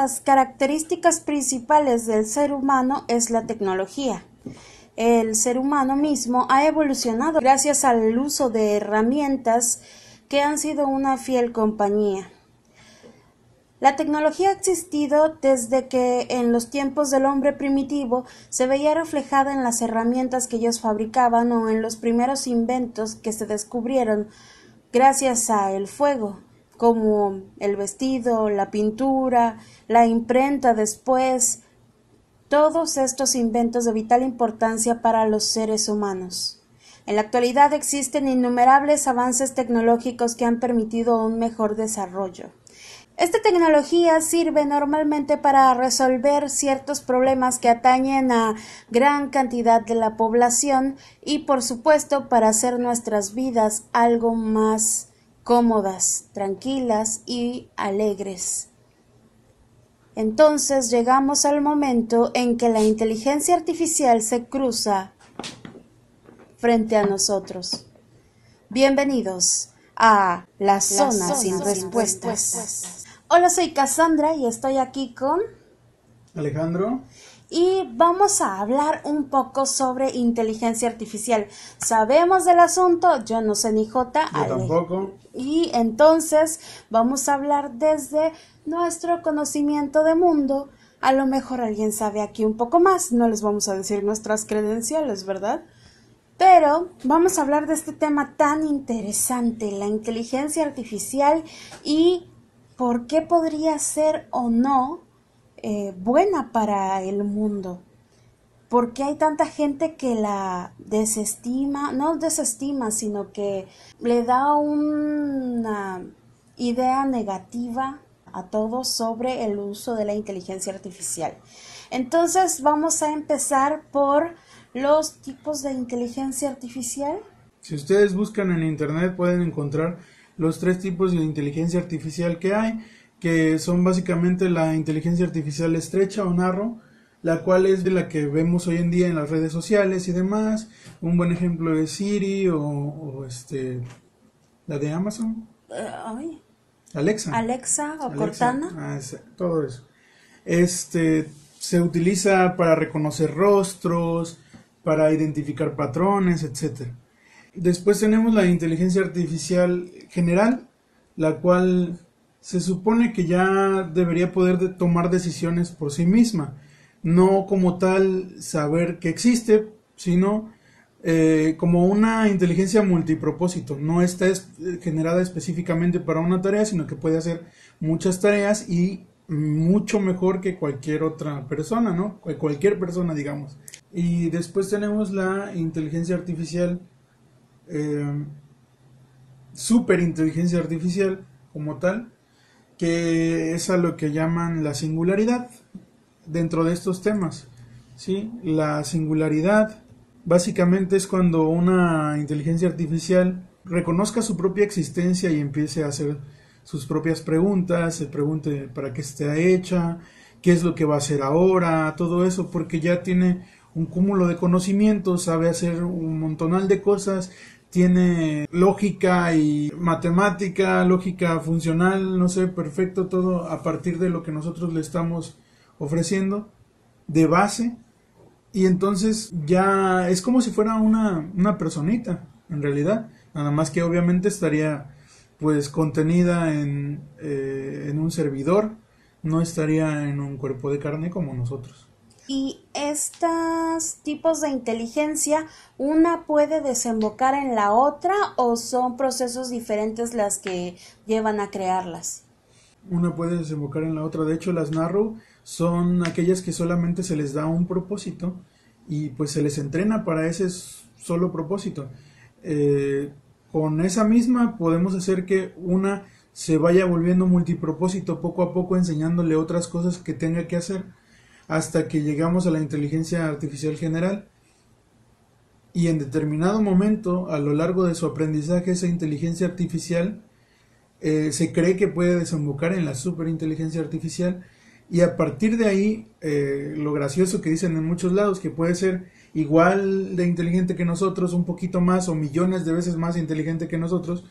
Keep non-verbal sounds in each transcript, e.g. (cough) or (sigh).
las características principales del ser humano es la tecnología. El ser humano mismo ha evolucionado gracias al uso de herramientas que han sido una fiel compañía. La tecnología ha existido desde que en los tiempos del hombre primitivo se veía reflejada en las herramientas que ellos fabricaban o en los primeros inventos que se descubrieron gracias a el fuego, como el vestido, la pintura, la imprenta después, todos estos inventos de vital importancia para los seres humanos. En la actualidad existen innumerables avances tecnológicos que han permitido un mejor desarrollo. Esta tecnología sirve normalmente para resolver ciertos problemas que atañen a gran cantidad de la población y por supuesto para hacer nuestras vidas algo más cómodas, tranquilas y alegres. Entonces llegamos al momento en que la inteligencia artificial se cruza frente a nosotros. Bienvenidos a la zona, sin, respuestas. Hola, soy Cassandra y estoy aquí con Alejandro. Y vamos a hablar un poco sobre inteligencia artificial. Sabemos del asunto, yo no sé ni J. Yo tampoco. Y entonces vamos a hablar desde nuestro conocimiento de mundo. A lo mejor alguien sabe aquí un poco más, no les vamos a decir nuestras credenciales, ¿verdad? Pero vamos a hablar de este tema tan interesante, la inteligencia artificial y por qué podría ser o no eh, buena para el mundo. ¿Por qué hay tanta gente que la desestima? No desestima, sino que le da una idea negativa a todos sobre el uso de la inteligencia artificial. Entonces vamos a empezar por los tipos de inteligencia artificial. Si ustedes buscan en internet pueden encontrar los tres tipos de inteligencia artificial que hay, que son básicamente la inteligencia artificial estrecha o narro, la cual es de la que vemos hoy en día en las redes sociales y demás. Un buen ejemplo es Siri o, este la de Amazon. Eh, Alexa. Alexa o Cortana. Ah, todo eso. Este se utiliza para reconocer rostros, para identificar patrones, etcétera. Después tenemos la inteligencia artificial general, la cual se supone que ya debería poder tomar decisiones por sí misma, no como tal saber que existe, sino eh, como una inteligencia multipropósito, no está generada específicamente para una tarea, sino que puede hacer muchas tareas y mucho mejor que cualquier otra persona, ¿no? Cualquier persona, digamos. Y después tenemos la inteligencia artificial eh, superinteligencia artificial como tal, que es a lo que llaman la singularidad dentro de estos temas. ¿sí? La singularidad básicamente es cuando una inteligencia artificial reconozca su propia existencia y empiece a hacer sus propias preguntas, se pregunte para qué está hecha, qué es lo que va a hacer ahora, todo eso, porque ya tiene un cúmulo de conocimientos, sabe hacer un montonal de cosas tiene lógica y matemática, lógica funcional, no sé, perfecto todo a partir de lo que nosotros le estamos ofreciendo de base y entonces ya es como si fuera una, una personita en realidad, nada más que obviamente estaría pues contenida en, eh, en un servidor, no estaría en un cuerpo de carne como nosotros. Y estos tipos de inteligencia, una puede desembocar en la otra o son procesos diferentes las que llevan a crearlas. Una puede desembocar en la otra. De hecho, las narrow son aquellas que solamente se les da un propósito y pues se les entrena para ese solo propósito. Eh, con esa misma podemos hacer que una se vaya volviendo multipropósito poco a poco enseñándole otras cosas que tenga que hacer hasta que llegamos a la inteligencia artificial general. Y en determinado momento a lo largo de su aprendizaje esa inteligencia artificial eh, se cree que puede desembocar en la superinteligencia artificial. Y a partir de ahí eh, lo gracioso que dicen en muchos lados que puede ser igual de inteligente que nosotros un poquito más o millones de veces más inteligente que nosotros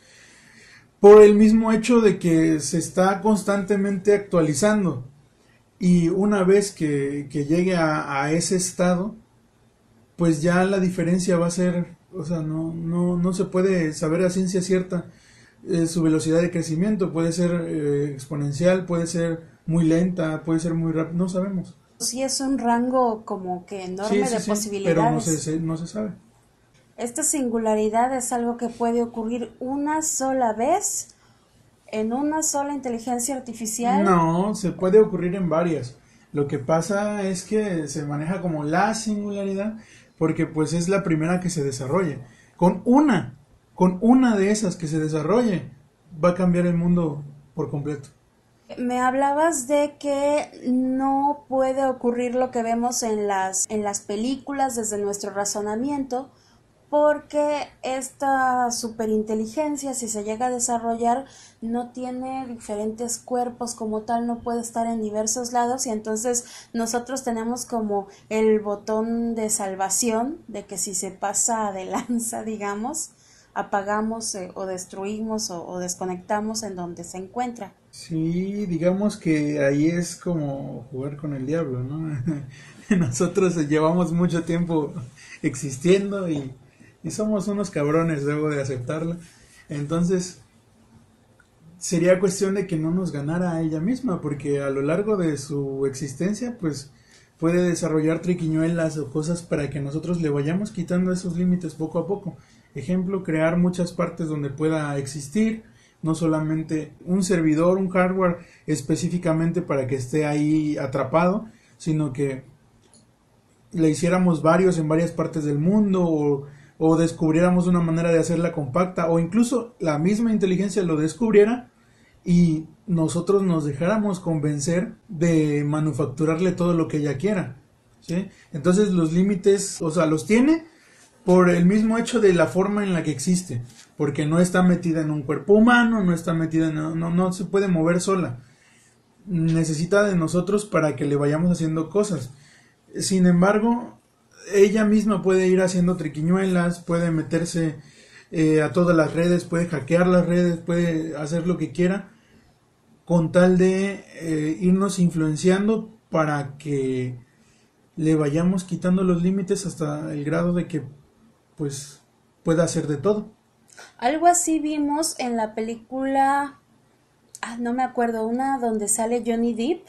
por el mismo hecho de que se está constantemente actualizando Y una vez que, llegue a, ese estado, pues ya la diferencia va a ser, o sea, no, no, no se puede saber a ciencia cierta eh, su velocidad de crecimiento, puede ser eh, exponencial, puede ser muy lenta, puede ser muy rápida, no sabemos. Sí, es un rango como que enorme de posibilidades. Pero no se, no se sabe. Esta singularidad es algo que puede ocurrir una sola vez en una sola inteligencia artificial. No, se puede ocurrir en varias. Lo que pasa es que se maneja como la singularidad porque pues es la primera que se desarrolle. Con una, con una de esas que se desarrolle, va a cambiar el mundo por completo. Me hablabas de que no puede ocurrir lo que vemos en las, en las películas desde nuestro razonamiento, porque esta superinteligencia, si se llega a desarrollar, no tiene diferentes cuerpos como tal, no puede estar en diversos lados y entonces nosotros tenemos como el botón de salvación de que si se pasa de lanza, (laughs) digamos, apagamos eh, o destruimos o, desconectamos en donde se encuentra. Sí, digamos que ahí es como jugar con el diablo, ¿no? (laughs) Nosotros llevamos mucho tiempo existiendo y y somos unos cabrones, debo de aceptarlo. Entonces, sería cuestión de que no nos ganara a ella misma, porque a lo largo de su existencia, pues puede desarrollar triquiñuelas o cosas para que nosotros le vayamos quitando esos límites poco a poco. Ejemplo, crear muchas partes donde pueda existir, no solamente un servidor, un hardware específicamente para que esté ahí atrapado, sino que le hiciéramos varios en varias partes del mundo o o descubriéramos una manera de hacerla compacta o incluso la misma inteligencia lo descubriera y nosotros nos dejáramos convencer de manufacturarle todo lo que ella quiera. ¿sí? Entonces los límites, o sea, los tiene por el mismo hecho de la forma en la que existe, porque no está metida en un cuerpo humano, no está metida no, no se puede mover sola. Necesita de nosotros para que le vayamos haciendo cosas. Sin embargo, ella misma puede ir haciendo triquiñuelas, puede meterse eh, a todas las redes, puede hackear las redes, puede hacer lo que quiera, con tal de eh, irnos influenciando para que le vayamos quitando los límites hasta el grado de que pues pueda hacer de todo. Algo así vimos en la película, ah, no me acuerdo, una donde sale Johnny Depp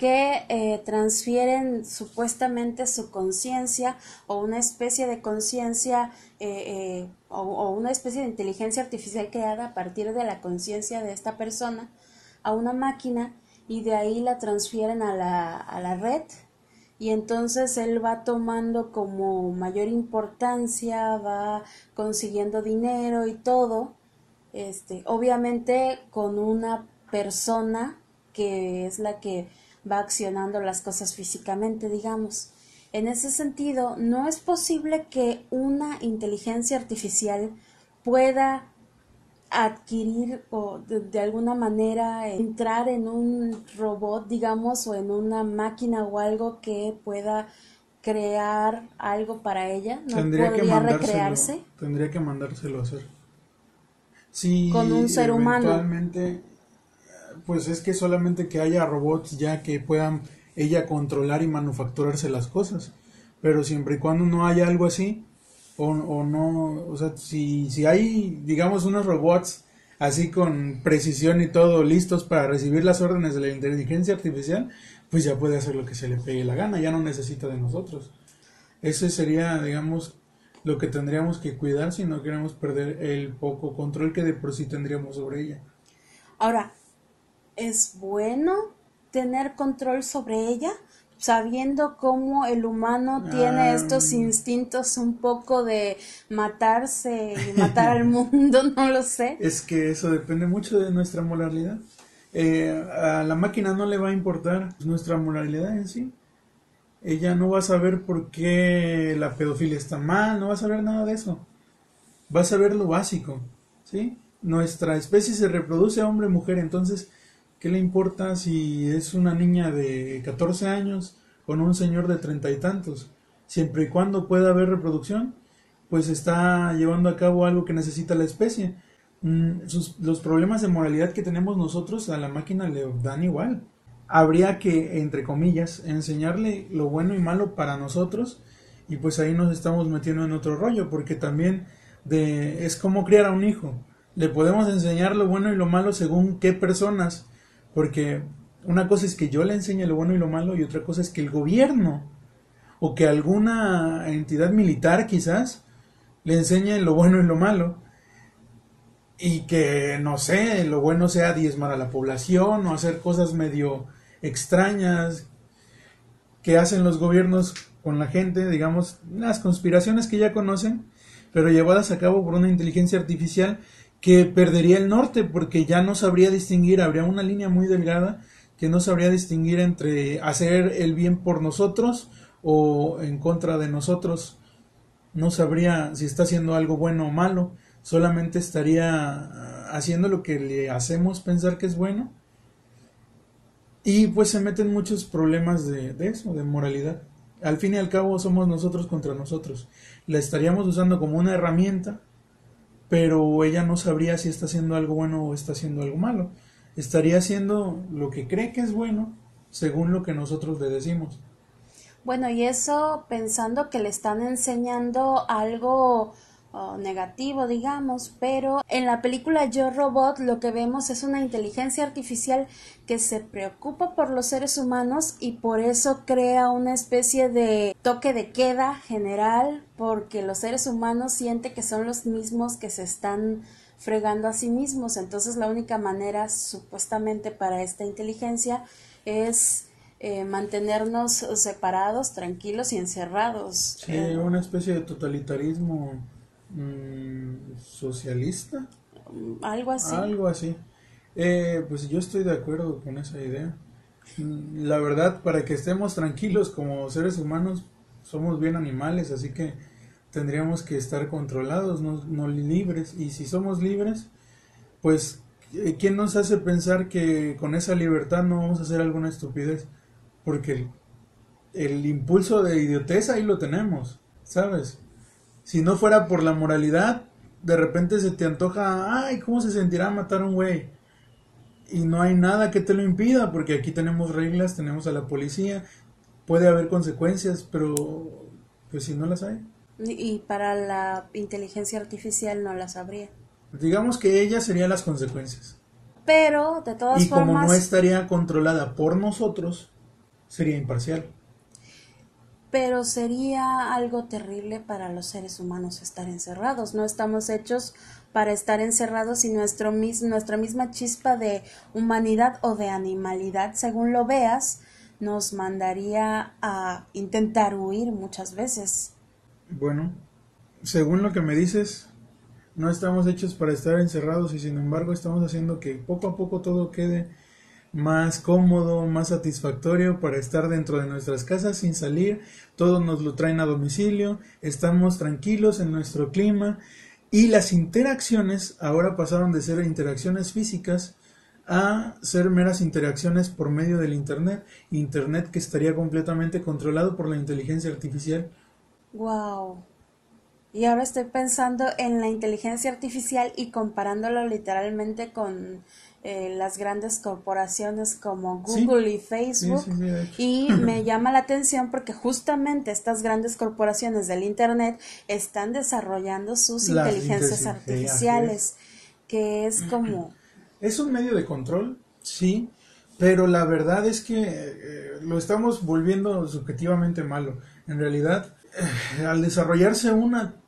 que eh, transfieren supuestamente su conciencia o una especie de conciencia eh, eh, o, una especie de inteligencia artificial creada a partir de la conciencia de esta persona a una máquina y de ahí la transfieren a la, a la red. Y entonces él va tomando como mayor importancia, va consiguiendo dinero y todo, este, obviamente con una persona que es la que va accionando las cosas físicamente, digamos. En ese sentido, no es posible que una inteligencia artificial pueda adquirir o de, alguna manera entrar en un robot, digamos, o en una máquina o algo que pueda crear algo para ella, no tendría podría recrearse. Tendría que mandárselo a hacer. Sí, con un ser humano pues es que solamente que haya robots ya que puedan ella controlar y manufacturarse las cosas. Pero siempre y cuando no haya algo así, o, o no, o sea, si, si hay, digamos, unos robots así con precisión y todo listos para recibir las órdenes de la inteligencia artificial, pues ya puede hacer lo que se le pegue la gana, ya no necesita de nosotros. Ese sería, digamos, lo que tendríamos que cuidar si no queremos perder el poco control que de por sí tendríamos sobre ella. Ahora, es bueno tener control sobre ella, sabiendo cómo el humano tiene ah. estos instintos un poco de matarse y matar al (laughs) mundo, (laughs) no lo sé. Es que eso depende mucho de nuestra moralidad. Eh, a la máquina no le va a importar nuestra moralidad en sí. Ella no va a saber por qué la pedofilia está mal, no va a saber nada de eso. Va a saber lo básico, ¿sí? Nuestra especie se reproduce hombre-mujer, entonces ¿Qué le importa si es una niña de 14 años con un señor de treinta y tantos? Siempre y cuando pueda haber reproducción, pues está llevando a cabo algo que necesita la especie. Mm, los problemas de moralidad que tenemos nosotros a la máquina le dan igual. habría que, entre comillas, enseñarle lo bueno y malo para nosotros y pues ahí nos estamos metiendo en otro rollo porque también de, es como criar a un hijo. Le podemos enseñar lo bueno y lo malo según qué personas, porque una cosa es que yo le enseñe lo bueno y lo malo y otra cosa es que el gobierno o que alguna entidad militar quizás le enseñe lo bueno y lo malo. Y que no sé, lo bueno sea diezmar a la población o hacer cosas medio extrañas que hacen los gobiernos con la gente, digamos, las conspiraciones que ya conocen, pero llevadas a cabo por una inteligencia artificial que perdería el norte porque ya no sabría distinguir, habría una línea muy delgada que no sabría distinguir entre hacer el bien por nosotros o en contra de nosotros. No sabría si está haciendo algo bueno o malo, solamente estaría haciendo lo que le hacemos pensar que es bueno. Y pues se meten muchos problemas de, de eso, de moralidad. Al fin y al cabo somos nosotros contra nosotros. La estaríamos usando como una herramienta, pero ella no sabría si está haciendo algo bueno o está haciendo algo malo. Estaría haciendo lo que cree que es bueno según lo que nosotros le decimos. Bueno, y eso pensando que le están enseñando algo oh, negativo, digamos, pero en la película Yo Robot lo que vemos es una inteligencia artificial que se preocupa por los seres humanos y por eso crea una especie de toque de queda general porque los seres humanos sienten que son los mismos que se están fregando a sí mismos. Entonces la única manera supuestamente para esta inteligencia es eh, mantenernos separados, tranquilos y encerrados. Sí, una especie de totalitarismo mm, socialista. Algo así. Algo así. Eh, pues yo estoy de acuerdo con esa idea. Mm, la verdad, para que estemos tranquilos como seres humanos, somos bien animales, así que tendríamos que estar controlados, no, no libres. Y si somos libres, pues, eh, ¿quién nos hace pensar que con esa libertad no vamos a hacer alguna estupidez? porque el, impulso de idiotez ahí lo tenemos, ¿sabes? Si no fuera por la moralidad, de repente se te antoja, ay, ¿cómo se sentirá matar a un güey? Y no hay nada que te lo impida, porque aquí tenemos reglas, tenemos a la policía, puede haber consecuencias, pero pues si no las hay. Y para la inteligencia artificial no las habría. Digamos que ella sería las consecuencias. Pero, de todas formas... Y como no estaría controlada por nosotros, sería imparcial. Pero sería algo terrible para los seres humanos estar encerrados. No estamos hechos para estar encerrados y nuestro nuestra misma chispa de humanidad o de animalidad, según lo veas, nos mandaría a intentar huir muchas veces. Bueno, según lo que me dices, no estamos hechos para estar encerrados y sin embargo estamos haciendo que poco a poco todo quede más cómodo, más satisfactorio para estar dentro de nuestras casas sin salir, todos nos lo traen a domicilio, estamos tranquilos en nuestro clima y las interacciones ahora pasaron de ser interacciones físicas a ser meras interacciones por medio del Internet, Internet que estaría completamente controlado por la inteligencia artificial. Wow. Y ahora estoy pensando en la inteligencia artificial y comparándolo literalmente con eh, las grandes corporaciones como Google y Facebook. y (clears throat) me llama la atención porque justamente estas grandes corporaciones del Internet están desarrollando sus inteligencias artificiales, que es (clears throat) como... Es un medio de control, sí, pero la verdad es que eh, lo estamos volviendo subjetivamente malo. En realidad, eh, al desarrollarse una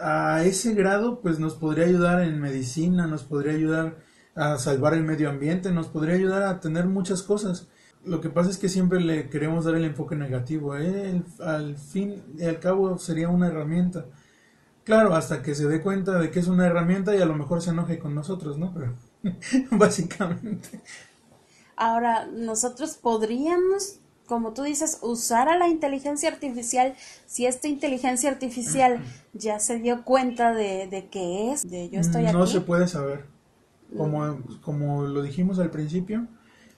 a ese grado, pues nos podría ayudar en medicina, nos podría ayudar a salvar el medio ambiente, nos podría ayudar a tener muchas cosas. Lo que pasa es que siempre le queremos dar el enfoque negativo. ¿eh? al fin y al cabo sería una herramienta. Claro, hasta que se dé cuenta de que es una herramienta y a lo mejor se enoje con nosotros, ¿no? Pero (laughs) básicamente. Ahora, nosotros podríamos, como tú dices, usar a la inteligencia artificial si esta inteligencia artificial (clears throat) ya se dio cuenta de, de qué es, de yo estoy aquí. No se puede saber. Como, como lo dijimos al principio,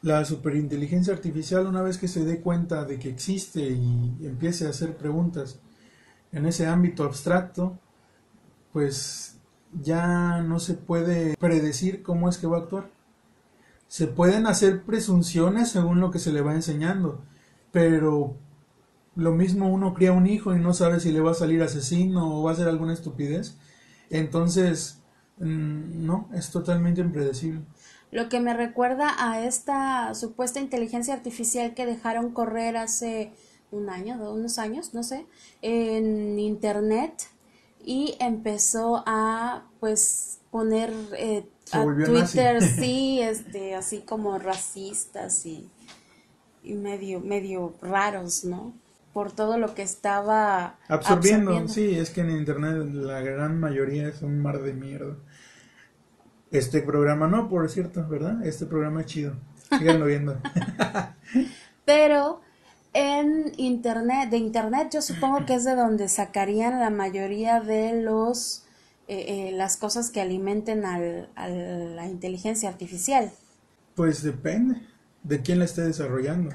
la superinteligencia artificial una vez que se dé cuenta de que existe y empiece a hacer preguntas en ese ámbito abstracto, pues ya no se puede predecir cómo es que va a actuar. se pueden hacer presunciones según lo que se le va enseñando, pero lo mismo uno cría un hijo y no sabe si le va a salir asesino o va a hacer alguna estupidez. Entonces, mm, no, es totalmente impredecible. Lo que me recuerda a esta supuesta inteligencia artificial que dejaron correr hace un año, unos años, no sé, en internet y empezó a pues poner eh, a Twitter sí, (laughs) este, así como racistas y, y medio, medio raros, ¿no? por todo lo que estaba absorbiendo. Sí, es que en Internet la gran mayoría es un mar de mierda. Este programa no, por cierto, ¿verdad? Este programa es chido. Síganlo viendo. (laughs) Pero en Internet, de Internet yo supongo que es de donde sacarían la mayoría de los eh, eh, las cosas que alimenten al, a la inteligencia artificial. Pues depende de quién la esté desarrollando.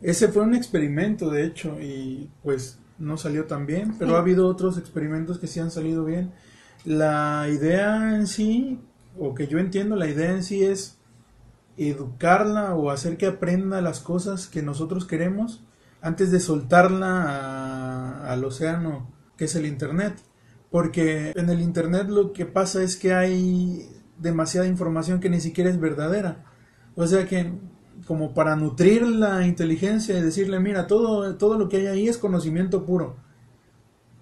Ese fue un experimento, de hecho, y pues no salió tan bien, pero ha habido otros experimentos que sí han salido bien. La idea en sí, o que yo entiendo, la idea en sí es educarla o hacer que aprenda las cosas que nosotros queremos antes de soltarla al océano que es el Internet. Porque en el Internet lo que pasa es que hay demasiada información que ni siquiera es verdadera. O sea que como para nutrir la inteligencia y decirle, mira, todo, todo lo que hay ahí es conocimiento puro.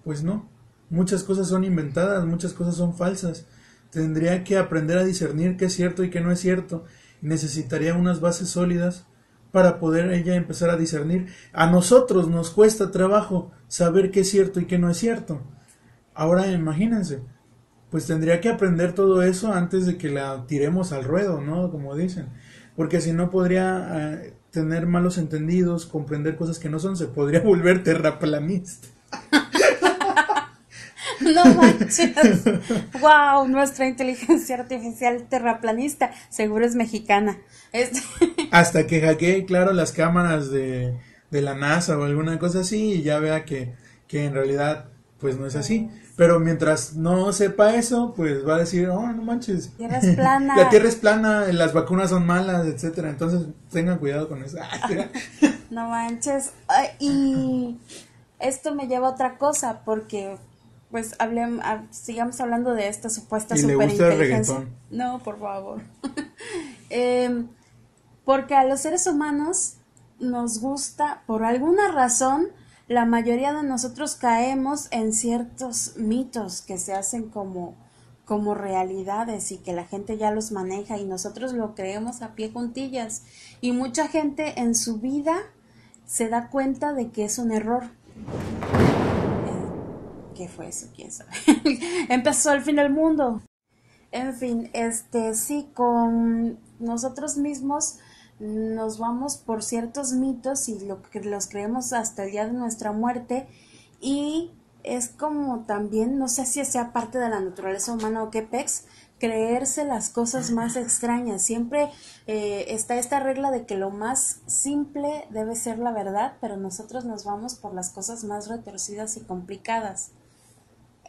Pues no, muchas cosas son inventadas, muchas cosas son falsas. Tendría que aprender a discernir qué es cierto y qué no es cierto. necesitaría unas bases sólidas para poder ella empezar a discernir. A nosotros nos cuesta trabajo saber qué es cierto y qué no es cierto. Ahora imagínense, pues tendría que aprender todo eso antes de que la tiremos al ruedo, ¿no? Como dicen porque si no podría eh, tener malos entendidos, comprender cosas que no son, se podría (laughs) volver terraplanista. (laughs) no manches. wow, nuestra inteligencia artificial terraplanista, seguro es mexicana. Este (laughs) Hasta que hackee, claro, las cámaras de, de la NASA o alguna cosa así y ya vea que, que en realidad pues no es así. Pero mientras no sepa eso, pues va a decir, oh, no manches. Tierra es plana. (laughs) La tierra es plana, las vacunas son malas, etcétera. Entonces, tengan cuidado con eso. (laughs) no manches. Y esto me lleva a otra cosa, porque, pues, hablemos, sigamos hablando de esta supuesta ¿Y superinteligencia. no, por favor. (laughs) Em, porque a los seres humanos nos gusta, por alguna razón, la mayoría de nosotros caemos en ciertos mitos que se hacen como, como realidades y que la gente ya los maneja y nosotros lo creemos a pie juntillas. Y mucha gente en su vida se da cuenta de que es un error. Eh, ¿Qué fue eso? ¿Quién sabe? (laughs) Empezó el fin del mundo. En fin, este sí, con nosotros mismos nos vamos por ciertos mitos y lo que los creemos hasta el día de nuestra muerte y es como también, no sé si sea parte de la naturaleza humana o qué pex, creerse las cosas más extrañas. Siempre eh, está esta regla de que lo más simple debe ser la verdad, pero nosotros nos vamos por las cosas más retorcidas y complicadas.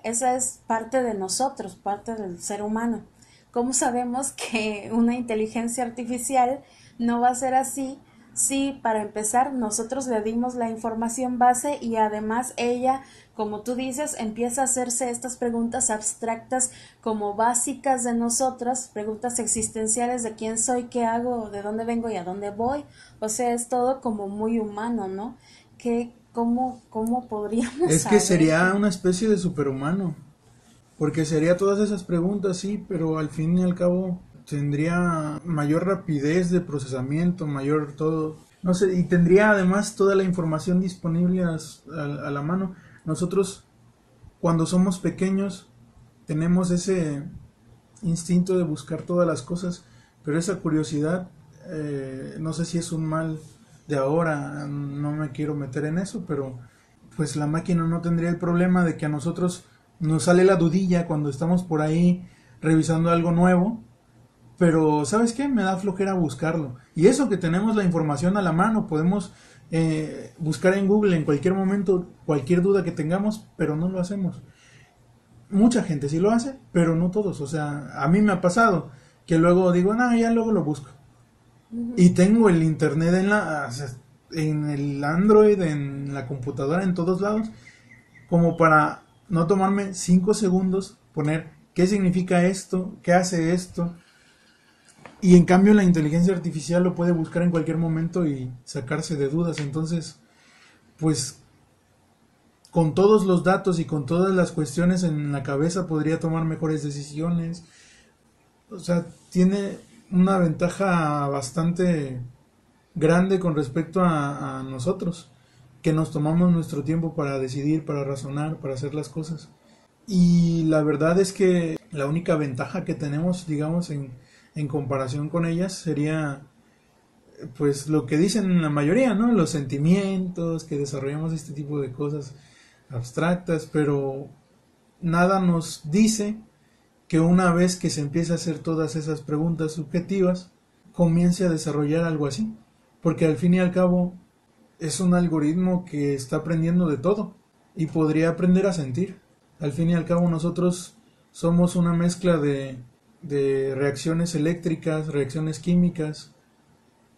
Esa es parte de nosotros, parte del ser humano. ¿Cómo sabemos que una inteligencia artificial no va a ser así si para empezar nosotros le dimos la información base y además ella, como tú dices, empieza a hacerse estas preguntas abstractas como básicas de nosotras, preguntas existenciales de quién soy, qué hago, de dónde vengo y a dónde voy. O sea, es todo como muy humano, ¿no? ¿Qué, cómo, ¿Cómo podríamos... Es que sería una especie de superhumano, porque sería todas esas preguntas, sí, pero al fin y al cabo tendría mayor rapidez de procesamiento, mayor todo, no sé, y tendría además toda la información disponible a, la mano. Nosotros, cuando somos pequeños, tenemos ese instinto de buscar todas las cosas, pero esa curiosidad, eh, no sé si es un mal de ahora, no me quiero meter en eso, pero pues la máquina no tendría el problema de que a nosotros nos sale la dudilla cuando estamos por ahí revisando algo nuevo pero ¿sabes qué? Me da flojera buscarlo. Y eso que tenemos la información a la mano, podemos eh, buscar en Google en cualquier momento cualquier duda que tengamos, pero no lo hacemos. Mucha gente sí lo hace, pero no todos. O sea, a mí me ha pasado que luego digo, no, ya luego lo busco. Y tengo el internet en la en el Android, en la computadora, en todos lados, como para no tomarme cinco segundos, poner qué significa esto, qué hace esto. Y en cambio la inteligencia artificial lo puede buscar en cualquier momento y sacarse de dudas. Entonces, pues con todos los datos y con todas las cuestiones en la cabeza podría tomar mejores decisiones. O sea, tiene una ventaja bastante grande con respecto a, nosotros, que nos tomamos nuestro tiempo para decidir, para razonar, para hacer las cosas. Y la verdad es que la única ventaja que tenemos, digamos, en, en comparación con ellas sería pues lo que dicen la mayoría, ¿no? Los sentimientos, que desarrollamos este tipo de cosas abstractas, pero nada nos dice que una vez que se empieza a hacer todas esas preguntas subjetivas, comience a desarrollar algo así. Porque al fin y al cabo es un algoritmo que está aprendiendo de todo y podría aprender a sentir. Al fin y al cabo nosotros somos una mezcla de, de reacciones eléctricas, reacciones químicas,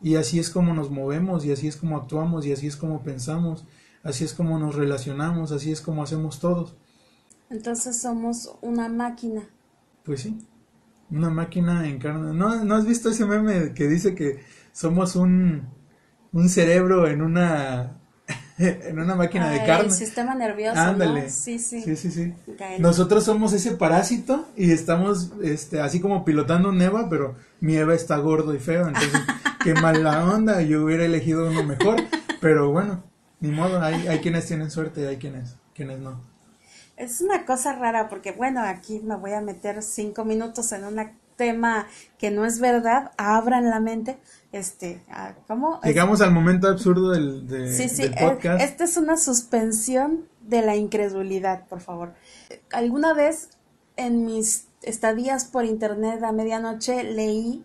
y así es como nos movemos, y así es como actuamos, y así es como pensamos, así es como nos relacionamos, así es como hacemos todos. Entonces somos una máquina. Pues sí, una máquina en carne. ¿No, ¿No has visto ese meme que dice que somos un, un cerebro en una (laughs) en una máquina de carne. El sistema nervioso. Ándale. Sí, sí. Sí, sí, sí. Nosotros somos ese parásito y estamos este, así como pilotando un Eva, pero mi Eva está gordo y feo, entonces (laughs) qué mala onda, yo hubiera elegido uno mejor, pero bueno, ni modo, hay, hay quienes tienen suerte y hay quienes, quienes no. Es una cosa rara porque, bueno, aquí me voy a meter cinco minutos en un tema que no es verdad, abran la mente, este, ¿cómo? Llegamos al momento absurdo del, de, sí, sí, podcast. Esta es una suspensión de la incredulidad, por favor. Alguna vez en mis estadías por internet a medianoche leí,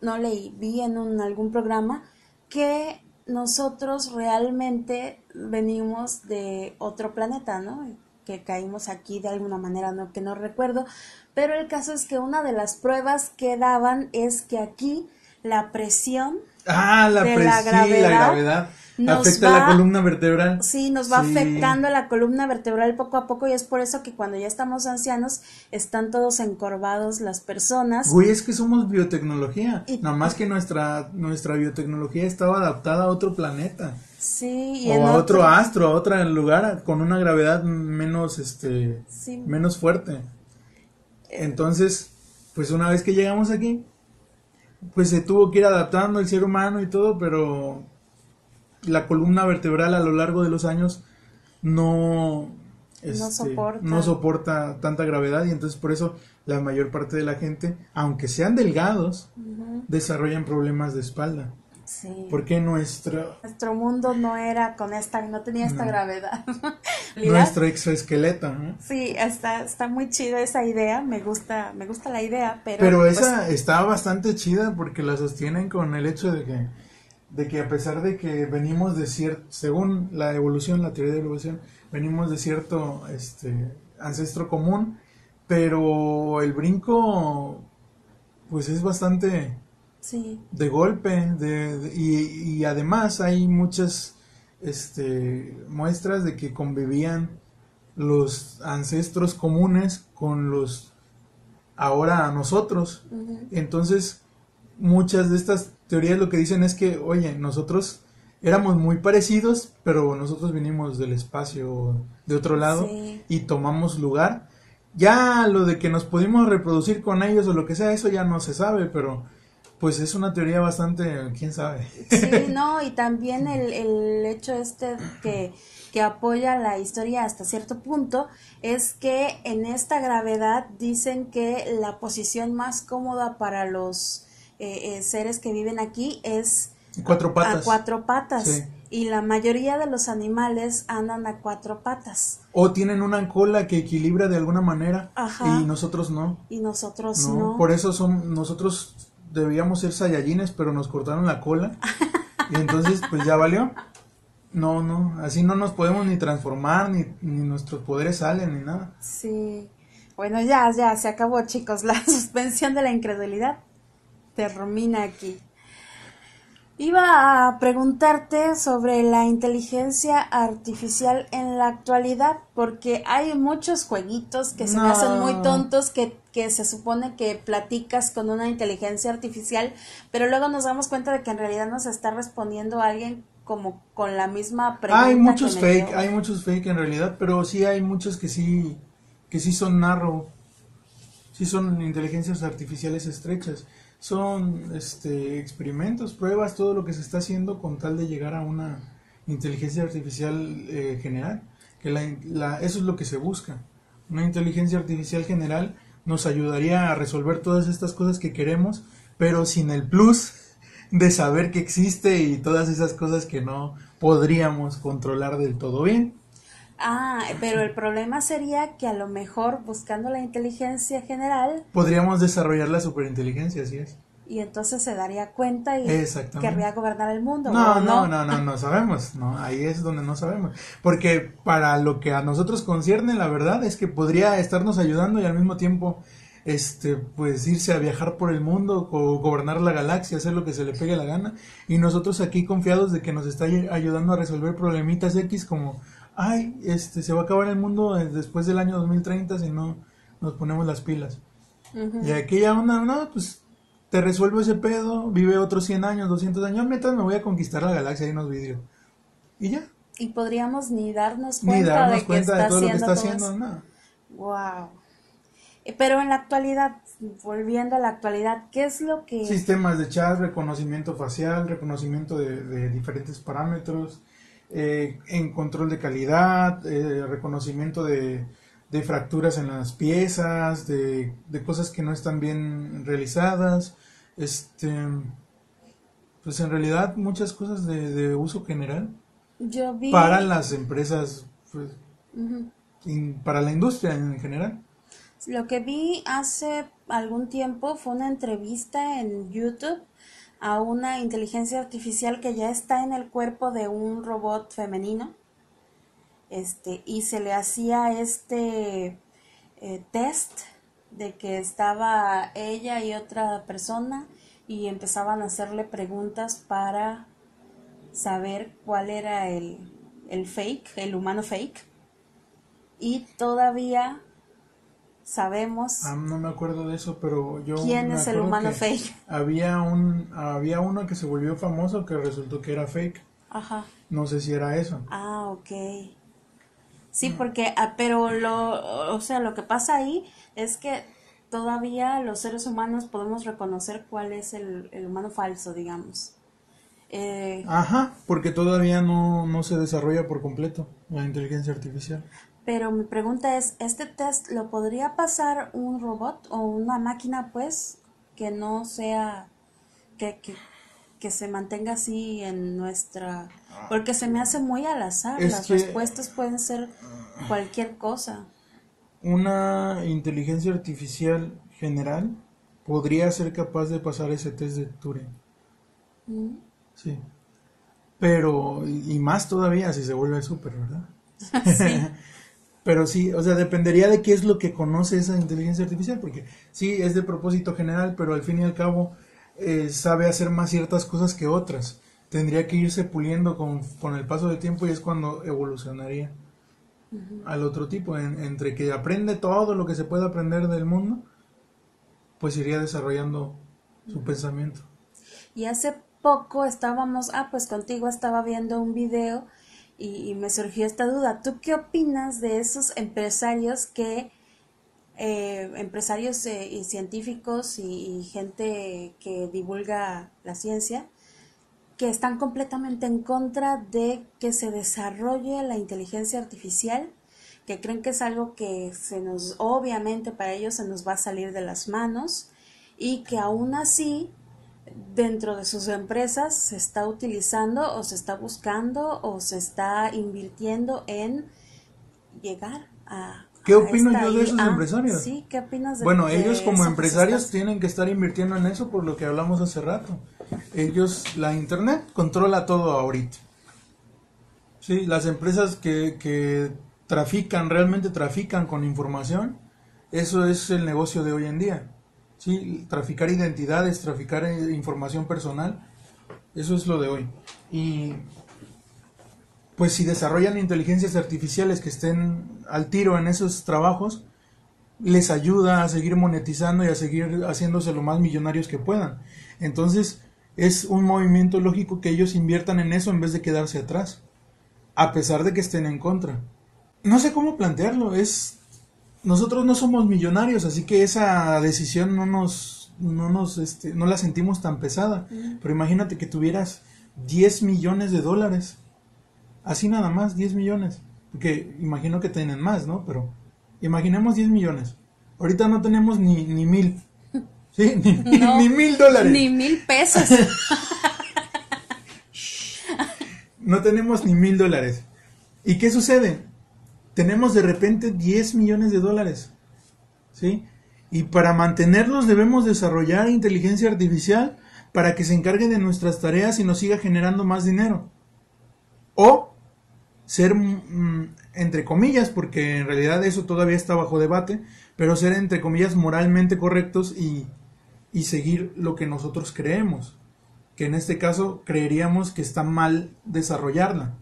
no leí, vi en un, algún programa que nosotros realmente venimos de otro planeta, ¿no? Que caímos aquí de alguna manera, no que no recuerdo, pero el caso es que una de las pruebas que daban es que aquí la presión ah, la de la gravedad, afecta la columna vertebral. Sí, nos va afectando la columna vertebral poco a poco y es por eso que cuando ya estamos ancianos están todos encorvados las personas. Güey, es que somos biotecnología, nada más que nuestra nuestra biotecnología estaba adaptada a otro planeta. Sí, y o a otro, astro, a otro lugar con una gravedad menos este menos fuerte. Entonces, pues una vez que llegamos aquí, pues se tuvo que ir adaptando el ser humano y todo, pero la columna vertebral a lo largo de los años no, este, soporta. no soporta tanta gravedad y entonces por eso la mayor parte de la gente, aunque sean delgados, desarrollan problemas de espalda. Sí. Porque nuestro... Nuestro mundo no era con esta, no tenía esta gravedad. (laughs) nuestro exoesqueleto, ¿no? Sí, está, está muy chido esa idea, me gusta, me gusta la idea, pero... Pero pues, esa está bastante chida porque la sostienen con el hecho de que, de que a pesar de que venimos de cierto, según la evolución, la teoría de evolución, venimos de cierto este, ancestro común, pero el brinco, pues es bastante de golpe, de, y, además hay muchas este, muestras de que convivían los ancestros comunes con los ahora nosotros. Entonces, muchas de estas teorías lo que dicen es que, oye, nosotros éramos muy parecidos, pero nosotros vinimos del espacio de otro lado y tomamos lugar. Ya lo de que nos pudimos reproducir con ellos o lo que sea, eso ya no se sabe, pero pues es una teoría bastante, quién sabe. Sí, (laughs) no, y también el, el hecho este que, que apoya la historia hasta cierto punto es que en esta gravedad dicen que la posición más cómoda para los eh, eh, seres que viven aquí es cuatro patas. a cuatro patas. Y la mayoría de los animales andan a cuatro patas. O tienen una cola que equilibra de alguna manera Ajá. y nosotros no. Y nosotros no. Por eso son nosotros debíamos ser Saiyajines, pero nos cortaron la cola. y entonces, pues ya valió. No, no, así no nos podemos ni transformar, ni, ni nuestros poderes salen, ni nada. Sí. Bueno, ya, ya, se acabó, chicos. La (laughs) suspensión de la incredulidad termina aquí. Iba a preguntarte sobre la inteligencia artificial en la actualidad, porque hay muchos jueguitos que se me hacen muy tontos que, que se supone que platicas con una inteligencia artificial, pero luego nos damos cuenta de que en realidad nos está respondiendo alguien como con la misma pregunta. Hay muchos fake, hay muchos fake en realidad, pero sí hay muchos que sí, que sí son narro, sí son inteligencias artificiales estrechas son este, experimentos, pruebas, todo lo que se está haciendo con tal de llegar a una inteligencia artificial eh, general. Que la, eso es lo que se busca. Una inteligencia artificial general nos ayudaría a resolver todas estas cosas que queremos, pero sin el plus de saber que existe y todas esas cosas que no podríamos controlar del todo bien. Ah, pero el problema sería que a lo mejor buscando la inteligencia general... Podríamos desarrollar la superinteligencia, así es. Y entonces se daría cuenta y querría gobernar el mundo. No, no, no, no, no, sabemos. No, ahí es donde no sabemos. Porque para lo que a nosotros concierne, la verdad es que podría estarnos ayudando y al mismo tiempo este pues irse a viajar por el mundo o gobernar la galaxia, hacer lo que se le pegue la gana y nosotros aquí confiados de que nos está ayudando a resolver problemitas X como ay, este, se va a acabar el mundo después del año 2030 si no nos ponemos las pilas. Y aquí ya una, no, pues te resuelvo ese pedo, vive otros 100 años, 200 años, mientras me voy a conquistar la galaxia y unos vidrios. Y ya. Y podríamos ni darnos cuenta, de, que está todo lo que está haciendo. nada. Wow. Eh, pero en la actualidad, volviendo a la actualidad, ¿qué es lo que... Sistemas de chat, reconocimiento facial, reconocimiento de, de diferentes parámetros, eh, en control de calidad, eh, reconocimiento de, fracturas en las piezas, de, cosas que no están bien realizadas, este, pues en realidad muchas cosas de, uso general para las empresas, pues, para la industria en general. Lo que vi hace algún tiempo fue una entrevista en YouTube a una inteligencia artificial que ya está en el cuerpo de un robot femenino este y se le hacía este eh, test de que estaba ella y otra persona y empezaban a hacerle preguntas para saber cuál era el, el fake, el humano fake. Y todavía sabemos. Ah, no me acuerdo de eso, pero yo. ¿Quién es el humano fake? Había, un, había uno que se volvió famoso que resultó que era fake. Ajá. No sé si era eso. Ah, ok. Sí, porque, ah, pero lo, o sea, lo que pasa ahí es que todavía los seres humanos podemos reconocer cuál es el, el humano falso, digamos. Eh, Ajá, porque todavía no, no se desarrolla por completo la inteligencia artificial. Pero mi pregunta es, ¿este test lo podría pasar un robot o una máquina, pues, que no sea, que, que, que se mantenga así en nuestra... Porque se me hace muy al azar, las respuestas pueden ser cualquier cosa. Una inteligencia artificial general podría ser capaz de pasar ese test de Turing. Mm. Sí. Pero, y más todavía si se vuelve súper, ¿verdad? (laughs) Sí. (laughs) Pero sí, o sea, dependería de qué es lo que conoce esa inteligencia artificial, porque sí, es de propósito general, pero al fin y al cabo eh, sabe hacer más ciertas cosas que otras. Tendría que irse puliendo con, con el paso del tiempo y es cuando evolucionaría al otro tipo. entre que aprende todo lo que se puede aprender del mundo, pues iría desarrollando su pensamiento. Y hace poco estábamos, ah, pues contigo estaba viendo un video y, me surgió esta duda. ¿Tú qué opinas de esos empresarios que, eh, empresarios eh, y científicos y, gente que divulga la ciencia, que están completamente en contra de que se desarrolle la inteligencia artificial, que creen que es algo que se nos, obviamente para ellos se nos va a salir de las manos y que aún así dentro de sus empresas se está utilizando o se está buscando o se está invirtiendo en llegar a... ¿Qué opino yo de esos empresarios? Sí, ¿qué opinas de Bueno, ellos como empresarios tienen que estar invirtiendo en eso por lo que hablamos hace rato. Ellos, la Internet controla todo ahorita. Sí, las empresas que, que trafican, realmente trafican con información, eso es el negocio de hoy en día. ¿sí? Traficar identidades, traficar eh, información personal, eso es lo de hoy. Y pues si desarrollan inteligencias artificiales que estén al tiro en esos trabajos, les ayuda a seguir monetizando y a seguir haciéndose lo más millonarios que puedan. Entonces, es un movimiento lógico que ellos inviertan en eso en vez de quedarse atrás, a pesar de que estén en contra. No sé cómo plantearlo, es nosotros no somos millonarios, así que esa decisión no nos no nos este, no la sentimos tan pesada, pero imagínate que tuvieras 10 millones de dólares. Así nada más, 10 millones. Porque imagino que tienen más, ¿no? Pero imaginemos 10 millones. Ahorita no tenemos ni, ni mil. ¿Sí? (laughs) (laughs) Ni, mil dólares. Ni mil pesos. (laughs) no tenemos ni mil dólares. ¿Y qué sucede? Tenemos de repente 10 millones de dólares. ¿Sí? Y para mantenerlos debemos desarrollar inteligencia artificial para que se encargue de nuestras tareas y nos siga generando más dinero. O ser, mm, entre comillas, porque en realidad eso todavía está bajo debate, pero ser, entre comillas, moralmente correctos y y seguir lo que nosotros creemos, que en este caso creeríamos que está mal desarrollarla.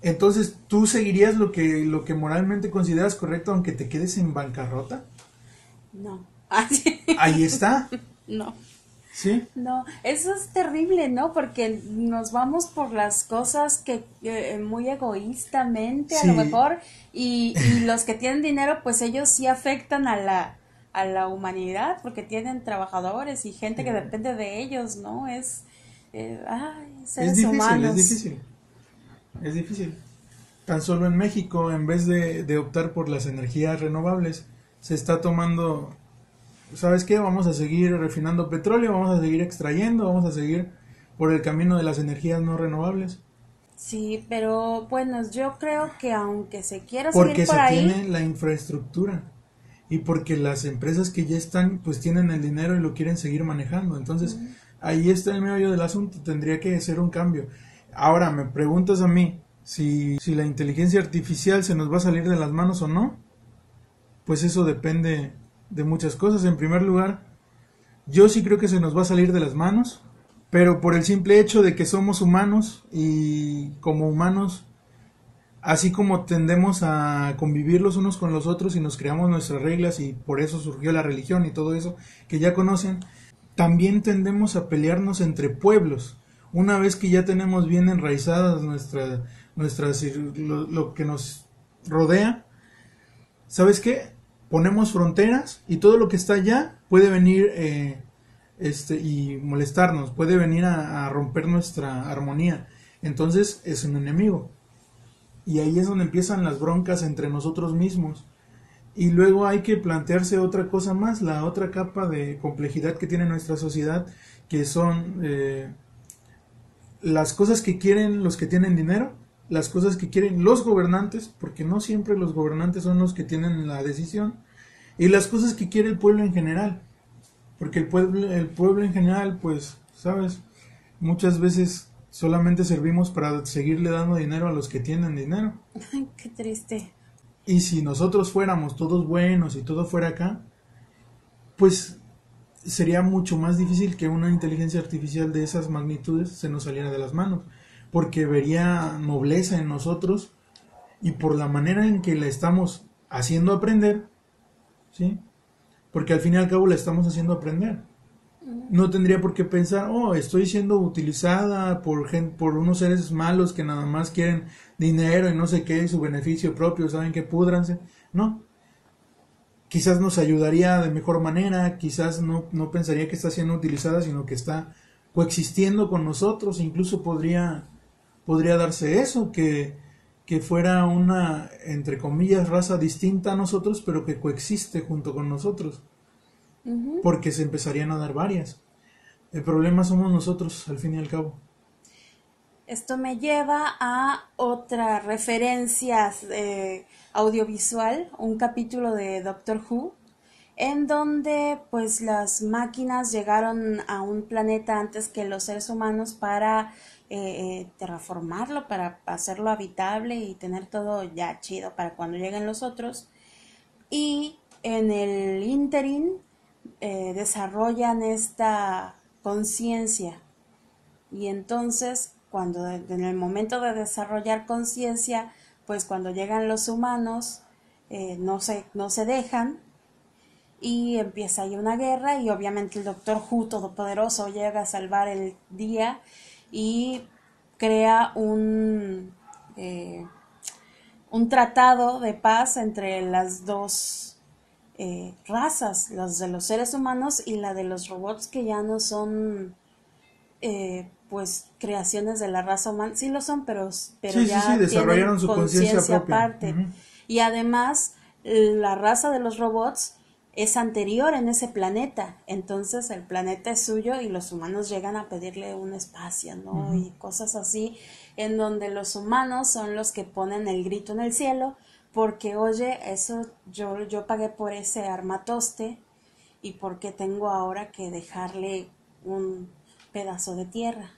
Entonces, ¿tú seguirías lo que, lo que moralmente consideras correcto aunque te quedes en bancarrota? No. (laughs) Ahí está. No. ¿Sí? No, eso es terrible, ¿no? Porque nos vamos por las cosas que muy egoístamente a lo mejor y, y los que tienen dinero, pues ellos sí afectan a la, a la humanidad porque tienen trabajadores y gente que depende de ellos, ¿no? Es, eh, ay, seres es difícil, humanos. Es difícil, es difícil. Tan solo en México, en vez de, de optar por las energías renovables, se está tomando, ¿sabes qué? Vamos a seguir refinando petróleo, vamos a seguir extrayendo, vamos a seguir por el camino de las energías no renovables. Sí, pero bueno, yo creo que aunque se quiera Porque seguir por se ahí, tiene la infraestructura y porque las empresas que ya están pues tienen el dinero y lo quieren seguir manejando. Entonces, ahí está el medio del asunto, tendría que ser un cambio. Ahora, me preguntas a mí si, si la inteligencia artificial se nos va a salir de las manos o no, pues eso depende de muchas cosas. En primer lugar, yo sí creo que se nos va a salir de las manos, pero por el simple hecho de que somos humanos y como humanos así como tendemos a convivir los unos con los otros y nos creamos nuestras reglas y por eso surgió la religión y todo eso que ya conocen, también tendemos a pelearnos entre pueblos. Una vez que ya tenemos bien enraizadas nuestra, nuestras, lo, lo que nos rodea, ¿sabes qué? Ponemos fronteras y todo lo que está allá puede venir eh, este, y molestarnos, puede venir a, romper nuestra armonía. Entonces es un enemigo. Y ahí es donde empiezan las broncas entre nosotros mismos. Y luego hay que plantearse otra cosa más, la otra capa de complejidad que tiene nuestra sociedad, que son eh, las cosas que quieren los que tienen dinero, las cosas que quieren los gobernantes, porque no siempre los gobernantes son los que tienen la decisión, y las cosas que quiere el pueblo en general, porque el pueblo, el pueblo en general, pues, sabes, muchas veces solamente servimos para seguirle dando dinero a los que tienen dinero. Qué triste. Y si nosotros fuéramos todos buenos y todo fuera acá, pues sería mucho más difícil que una inteligencia artificial de esas magnitudes se nos saliera de las manos, porque vería nobleza en nosotros y por la manera en que la estamos haciendo aprender, ¿sí? Porque al fin y al cabo la estamos haciendo aprender no tendría por qué pensar, oh, estoy siendo utilizada por, por unos seres malos que nada más quieren dinero y no sé qué, su beneficio propio, saben que pudranse. No. Quizás nos ayudaría de mejor manera, quizás no, no pensaría que está siendo utilizada, sino que está coexistiendo con nosotros, incluso podría, podría darse eso, que, que fuera una, entre comillas, raza distinta a nosotros, pero que coexiste junto con nosotros porque se empezarían a dar varias. El problema somos nosotros, al fin y al cabo. Esto me lleva a otra referencia eh, audiovisual, un capítulo de Doctor Who, en donde pues las máquinas llegaron a un planeta antes que los seres humanos para eh, eh, terraformarlo, para hacerlo habitable y tener todo ya chido para cuando lleguen los otros. Y en el interín eh, desarrollan esta conciencia y entonces cuando en el momento de desarrollar conciencia pues cuando llegan los humanos eh, no, se, no se dejan y empieza ahí una guerra y obviamente el doctor Hu todopoderoso llega a salvar el día y crea un eh, un tratado de paz entre las dos eh, razas, las de los seres humanos y la de los robots que ya no son eh, pues creaciones de la raza humana, sí lo son, pero, pero ya desarrollaron su conciencia aparte. Y además, la raza de los robots es anterior en ese planeta, entonces el planeta es suyo y los humanos llegan a pedirle un espacio, ¿no? Y cosas así, en donde los humanos son los que ponen el grito en el cielo, porque oye, eso yo, yo pagué por ese armatoste y porque tengo ahora que dejarle un pedazo de tierra.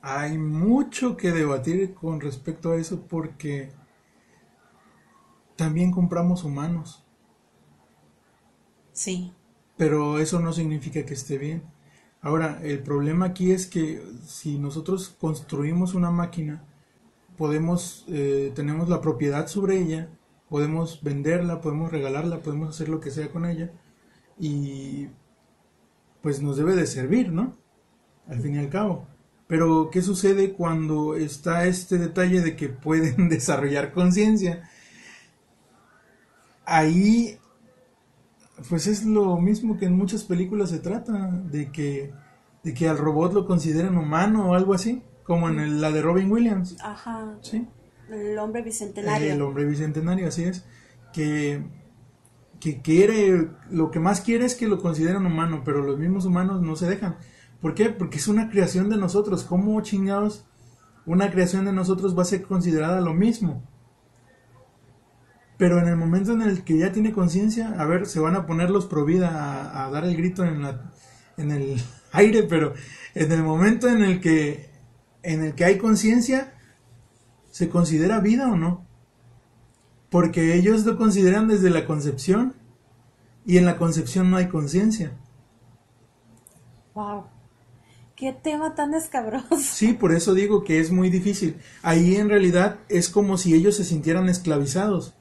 Hay mucho que debatir con respecto a eso porque también compramos humanos. Sí. Pero eso no significa que esté bien. Ahora, el problema aquí es que si nosotros construimos una máquina, podemos, eh, tenemos la propiedad sobre ella, podemos venderla, podemos regalarla, podemos hacer lo que sea con ella y pues nos debe de servir, ¿no? Al fin y al cabo. Pero, ¿qué sucede cuando está este detalle de que pueden (laughs) desarrollar conciencia? Ahí, pues es lo mismo que en muchas películas se trata, de que, de que al robot lo consideren humano o algo así, como en la de Robin Williams. Ajá. Sí. El hombre bicentenario. El hombre bicentenario, así es. Que, que quiere, lo que más quiere es que lo consideren humano, pero los mismos humanos no se dejan. ¿Por qué? Porque es una creación de nosotros. ¿Cómo chingados una creación de nosotros va a ser considerada lo mismo? Pero en el momento en el que ya tiene conciencia, a ver, se van a poner los pro vida a, dar el grito en, la, en el (laughs) aire, pero en el momento en el que, en el que hay conciencia, ¿se considera vida o no? Porque ellos lo consideran desde la concepción y en la concepción no hay conciencia. Wow. Qué tema tan escabroso. Sí, por eso digo que es muy difícil. Ahí en realidad es como si ellos se sintieran esclavizados,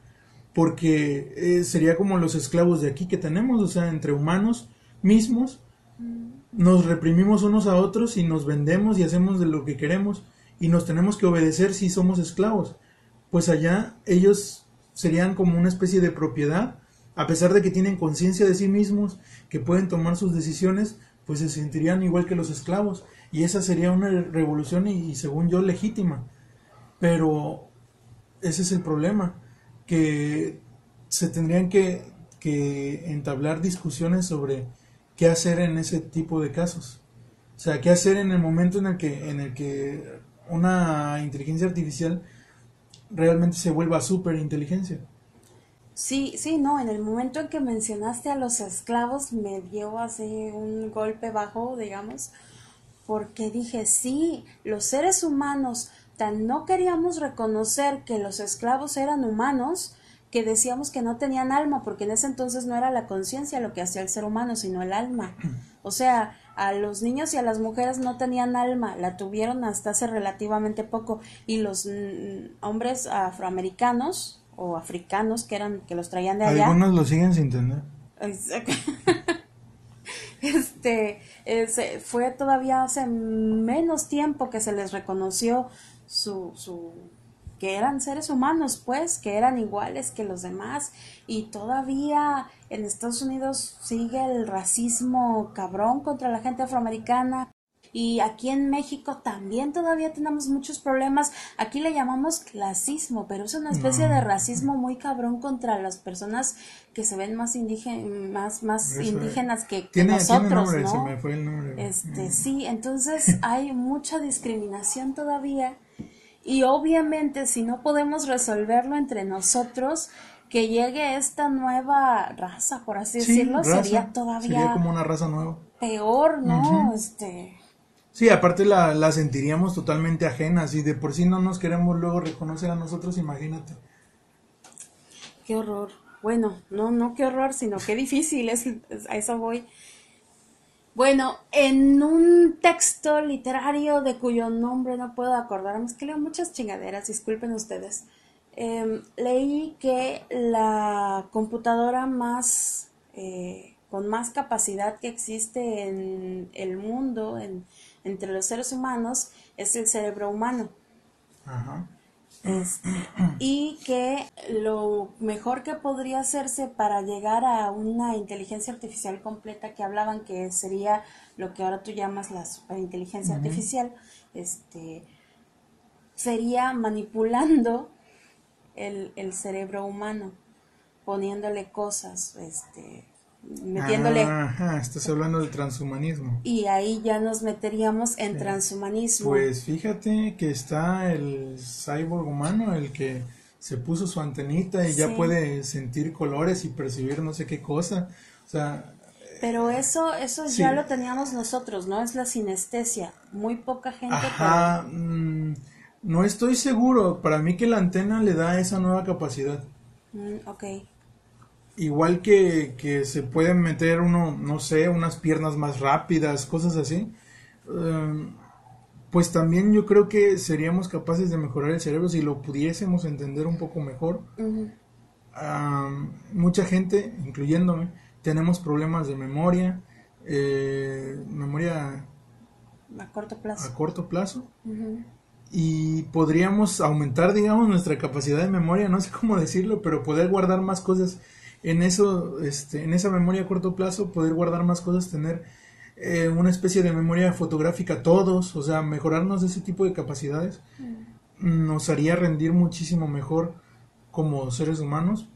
porque eh, sería como los esclavos de aquí que tenemos, o sea, entre humanos mismos, nos reprimimos unos a otros y nos vendemos y hacemos de lo que queremos y nos tenemos que obedecer si somos esclavos. Pues allá ellos serían como una especie de propiedad, a pesar de que tienen conciencia de sí mismos, que pueden tomar sus decisiones, pues se sentirían igual que los esclavos. Y esa sería una revolución y, según yo legítima. Pero ese es el problema, que se tendrían que, que entablar discusiones sobre qué hacer en ese tipo de casos. O sea, qué hacer en el momento en el que, en el que una inteligencia artificial realmente se vuelva super inteligencia. Sí, sí, no, en el momento en que mencionaste a los esclavos me dio así un golpe bajo, digamos, porque dije, sí, los seres humanos tan no queríamos reconocer que los esclavos eran humanos, que decíamos que no tenían alma, porque en ese entonces no era la conciencia lo que hacía el ser humano, sino el alma. (clears throat) O sea, a los niños y a las mujeres no tenían alma, la tuvieron hasta hace relativamente poco, y los mm, hombres afroamericanos, o africanos que eran que los traían de allá. Algunos lo siguen sin tener. (laughs) este fue todavía hace menos tiempo que se les reconoció su, su que eran seres humanos, pues, que eran iguales que los demás y todavía en Estados Unidos sigue el racismo cabrón contra la gente afroamericana y aquí en México también todavía tenemos muchos problemas. Aquí le llamamos clasismo, pero es una especie de racismo muy cabrón contra las personas que se ven más más, más indígenas que, nosotros, ¿no? Este, sí, entonces hay mucha discriminación todavía. Y obviamente si no podemos resolverlo entre nosotros, que llegue esta nueva raza, por así decirlo, sería todavía sería como una raza nueva. Peor, ¿no? Este Sí, aparte la, la sentiríamos totalmente ajena, si de por sí no nos queremos luego reconocer a nosotros, imagínate. Qué horror. bueno, no, no qué horror, sino qué difícil, es, a eso voy. Bueno, en un texto literario de cuyo nombre no puedo acordarme, es que leo muchas chingaderas, disculpen ustedes. Em, leí que la computadora más eh, con más capacidad que existe en el mundo, en, entre los seres humanos, es el cerebro humano. Este, y que lo mejor que podría hacerse para llegar a una inteligencia artificial completa que hablaban que sería lo que ahora tú llamas la superinteligencia artificial, este, sería manipulando el, el, cerebro humano, poniéndole cosas, este, metiéndole. Ajá, estás hablando del transhumanismo. Y ahí ya nos meteríamos en transhumanismo. Pues fíjate que está el cyborg humano, el que se puso su antenita y ya puede sentir colores y percibir no sé qué cosa. O sea. Pero eso, eso ya lo teníamos nosotros, ¿no? Es la sinestesia. Muy poca gente. Ajá. Mm, no estoy seguro. Para mí que la antena le da esa nueva capacidad. Mm, ok igual que, que, se pueden meter uno, no sé, unas piernas más rápidas, cosas así, em, pues también yo creo que seríamos capaces de mejorar el cerebro si lo pudiésemos entender un poco mejor. mucha gente, incluyéndome, tenemos problemas de memoria, eh, memoria a corto plazo. A corto plazo. Y podríamos aumentar, digamos, nuestra capacidad de memoria, no sé cómo decirlo, pero poder guardar más cosas en eso, este, en esa memoria a corto plazo, poder guardar más cosas, tener eh, una especie de memoria fotográfica todos, o sea, mejorarnos ese tipo de capacidades, mm. nos haría rendir muchísimo mejor como seres humanos,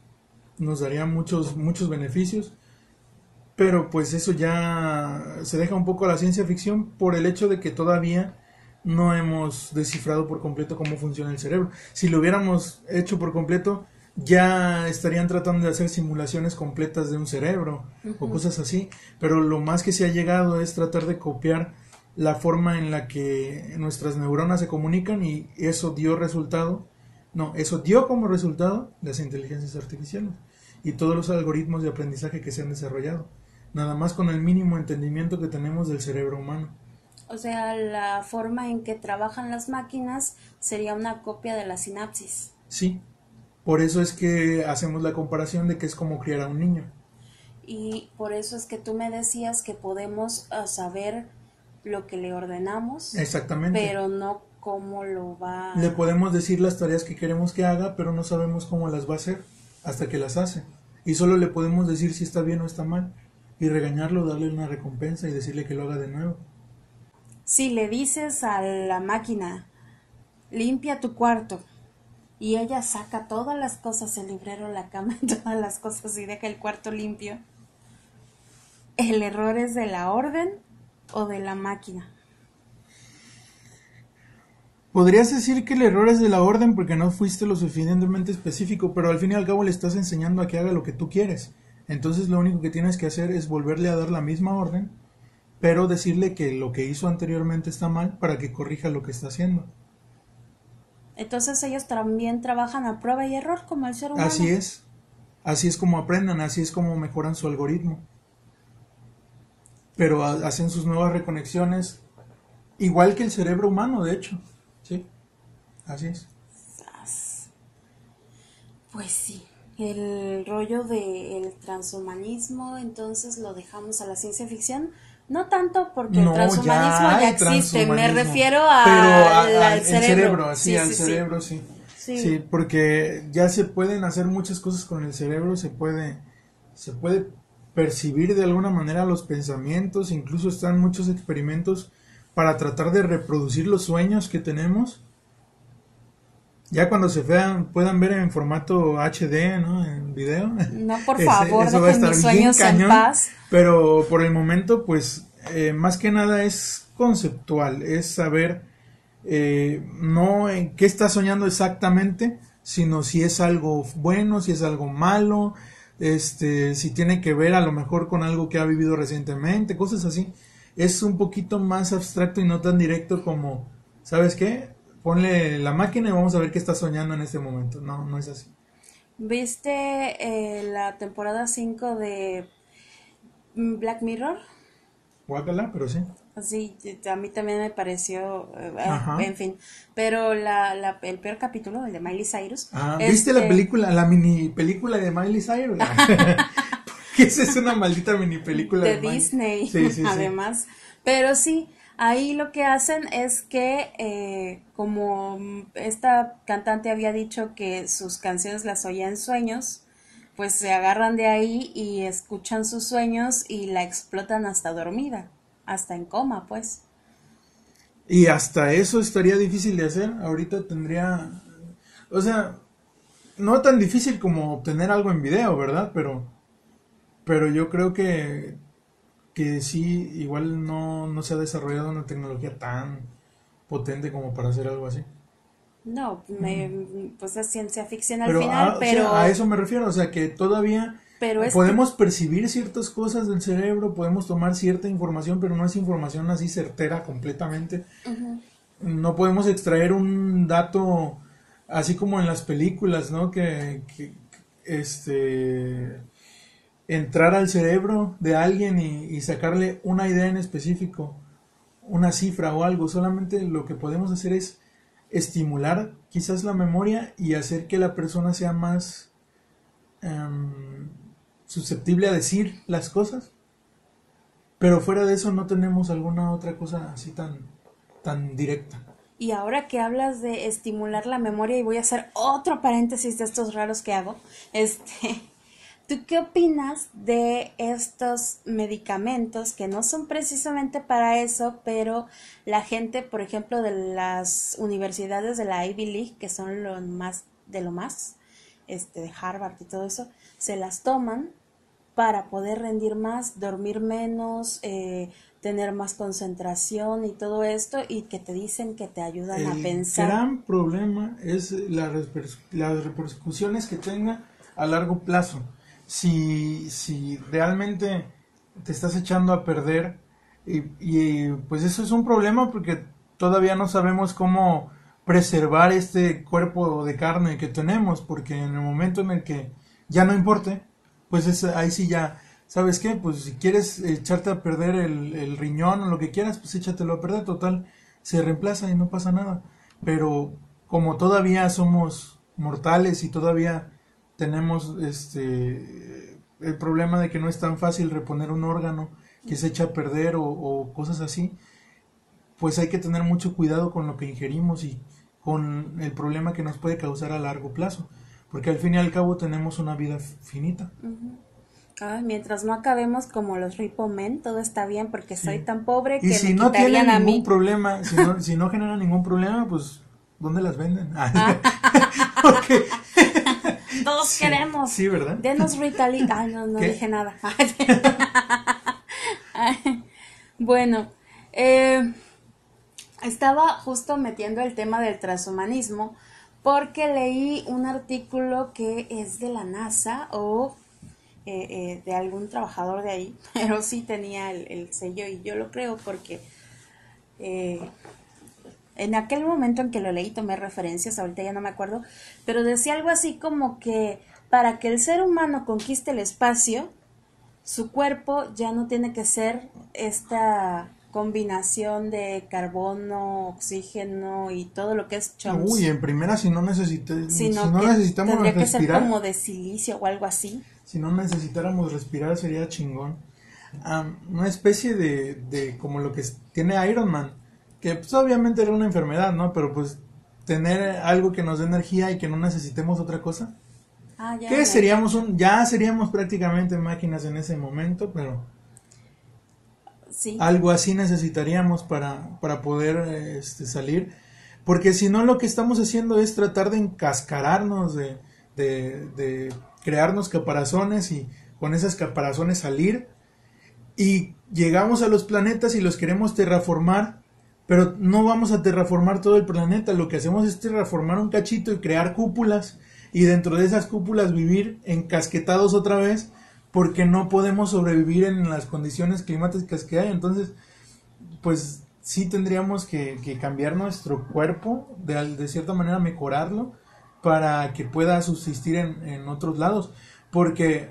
nos daría muchos, muchos beneficios, pero pues eso ya se deja un poco a la ciencia ficción por el hecho de que todavía no hemos descifrado por completo cómo funciona el cerebro. Si lo hubiéramos hecho por completo, ya estarían tratando de hacer simulaciones completas de un cerebro o cosas así, pero lo más que se ha llegado es tratar de copiar la forma en la que nuestras neuronas se comunican y eso dio resultado, no, eso dio como resultado las inteligencias artificiales y todos los algoritmos de aprendizaje que se han desarrollado, nada más con el mínimo entendimiento que tenemos del cerebro humano. O sea, la forma en que trabajan las máquinas sería una copia de la sinapsis. Sí, por eso es que hacemos la comparación de que es como criar a un niño. Y por eso es que tú me decías que podemos ah, saber lo que le ordenamos. Exactamente. Pero no cómo lo va. Le podemos decir las tareas que queremos que haga, pero no sabemos cómo las va a hacer hasta que las hace. Y solo le podemos decir si está bien o está mal. Y regañarlo, darle una recompensa y decirle que lo haga de nuevo. Si le dices a la máquina, limpia tu cuarto, y ella saca todas las cosas, el librero, la cama, (laughs) todas las cosas y deja el cuarto limpio. ¿El error es de la orden o de la máquina? Podrías decir que el error es de la orden porque no fuiste lo suficientemente específico, pero al fin y al cabo le estás enseñando a que haga lo que tú quieres. Entonces lo único que tienes que hacer es volverle a dar la misma orden, pero decirle que lo que hizo anteriormente está mal para que corrija lo que está haciendo. Entonces ellos también trabajan a prueba y error como el ser humano. Así es. Así es como aprendan, así es como mejoran su algoritmo. Pero hacen sus nuevas reconexiones igual que el cerebro humano, de hecho. Sí. Así es. Pues sí. El rollo del transhumanismo, entonces lo dejamos a la ciencia ficción. No tanto porque el transhumanismo ya, existe, me refiero al cerebro. sí, al cerebro, sí. sí. porque ya se pueden hacer muchas cosas con el cerebro, se puede, se puede percibir de alguna manera los pensamientos, incluso están muchos experimentos para tratar de reproducir los sueños que tenemos. Ya cuando se vean, puedan ver en formato HD, ¿no? En video. No, por (laughs) favor, eso va a estar sueños en paz. Pero por el momento, pues, eh, más que nada es conceptual, es saber eh, no en qué está soñando exactamente, sino si es algo bueno, si es algo malo, este, si tiene que ver a lo mejor con algo que ha vivido recientemente, cosas así. Es un poquito más abstracto y no tan directo como, ¿sabes qué? Ponle la máquina y vamos a ver qué está soñando en este momento. No, no es así. ¿Viste eh, la temporada 5 de mm, Black Mirror? Guácala, pero sí. Sí, a mí también me pareció, eh, en fin, pero la, la, el peor capítulo, el de Miley Cyrus. Ah, ¿viste la este película, la mini película de Miley Cyrus? (laughs) (laughs) Porque esa es una maldita mini película de, Disney, además. Pero sí, ahí lo que hacen es que, eh, como esta cantante había dicho que sus canciones las oía en sueños, pues se agarran de ahí y escuchan sus sueños y la explotan hasta dormida hasta en coma, pues. Y hasta eso estaría difícil de hacer. Ahorita tendría, o sea, no tan difícil como obtener algo en video, ¿verdad? Pero, pero yo creo que, que sí, igual no, no se ha desarrollado una tecnología tan potente como para hacer algo así. No, pues es ciencia ficción al final, pero... a eso me refiero, o sea, que todavía podemos percibir ciertas cosas del cerebro, podemos tomar cierta información, pero no es información así certera completamente. No podemos extraer un dato así como en las películas, ¿no? Que, este entrar al cerebro de alguien y, sacarle una idea en específico, una cifra o algo. Solamente lo que podemos hacer es estimular quizás la memoria y hacer que la persona sea más em, susceptible a decir las cosas. Pero fuera de eso no tenemos alguna otra cosa así tan, tan directa. Y ahora que hablas de estimular la memoria, y voy a hacer otro paréntesis de estos raros que hago, este, ¿tú qué opinas de estos medicamentos que no son precisamente para eso, pero la gente, por ejemplo, de las universidades de la Ivy League, que son lo más de lo más, este, de Harvard y todo eso, se las toman para poder rendir más, dormir menos, eh, tener más concentración y todo esto y que te dicen que te ayudan a pensar. El gran problema es la las repercusiones que tenga a largo plazo. Si, si realmente te estás echando a perder y, pues eso es un problema porque todavía no sabemos cómo preservar este cuerpo de carne que tenemos porque en el momento en el que ya no importe pues es, ahí sí ya, ¿sabes qué? Pues si quieres echarte a perder el, riñón o lo que quieras, pues échatelo a perder, total, se reemplaza y no pasa nada. Pero como todavía somos mortales y todavía tenemos este el problema de que no es tan fácil reponer un órgano que se echa a perder o, o cosas así, pues hay que tener mucho cuidado con lo que ingerimos y con el problema que nos puede causar a largo plazo. Porque al fin y al cabo tenemos una vida finita. mientras no acabemos como los Ripo Men, todo está bien porque soy tan pobre que y si no tienen ningún problema, si no, si no generan ningún problema, pues ¿dónde las venden? Ah. (laughs) porque todos queremos. Sí, ¿verdad? Denos Ritalin. Ay, no, no dije nada. (laughs) bueno, eh, estaba justo metiendo el tema del transhumanismo porque leí un artículo que es de la NASA o eh, eh, de algún trabajador de ahí, (laughs) pero sí tenía el, sello y yo lo creo porque eh, en aquel momento en que lo leí tomé referencias, ahorita ya no me acuerdo, pero decía algo así como que para que el ser humano conquiste el espacio, su cuerpo ya no tiene que ser esta combinación de carbono, oxígeno y todo lo que es chomps. Uy, en primera si no, necesite, si no necesitamos tendría que ser como de silicio o algo así. Si no necesitáramos respirar sería chingón. una especie de, de como lo que tiene Iron Man, que pues obviamente era una enfermedad, ¿no? Pero pues tener algo que nos dé energía y que no necesitemos otra cosa. Ah, ya, ¿Qué seríamos un ya seríamos prácticamente máquinas en ese momento, pero algo así necesitaríamos para, para poder este, salir. Porque si no, lo que estamos haciendo es tratar de encascararnos, de, de, crearnos caparazones y con esas caparazones salir. Y llegamos a los planetas y los queremos terraformar, pero no vamos a terraformar todo el planeta. Lo que hacemos es terraformar un cachito y crear cúpulas. Y dentro de esas cúpulas vivir encasquetados otra vez porque no podemos sobrevivir en las condiciones climáticas que hay. Entonces, pues sí tendríamos que, cambiar nuestro cuerpo, de, de, cierta manera mejorarlo, para que pueda subsistir en, en otros lados. Porque,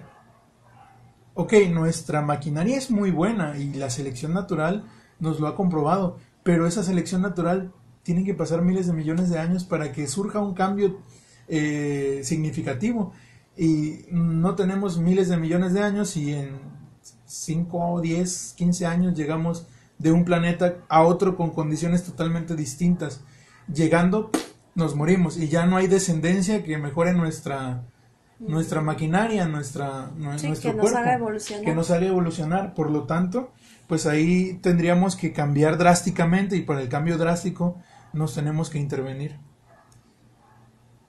ok, nuestra maquinaria es muy buena y la selección natural nos lo ha comprobado, pero esa selección natural tiene que pasar miles de millones de años para que surja un cambio eh, significativo. Y no tenemos miles de millones de años y en 5, 10, 15 años llegamos de un planeta a otro con condiciones totalmente distintas. Llegando, nos morimos y ya no hay descendencia que mejore nuestra nuestra maquinaria, nuestra nuestro que nos haga evolucionar. que nos haga evolucionar. Por lo tanto, pues ahí tendríamos que cambiar drásticamente y para el cambio drástico nos tenemos que intervenir.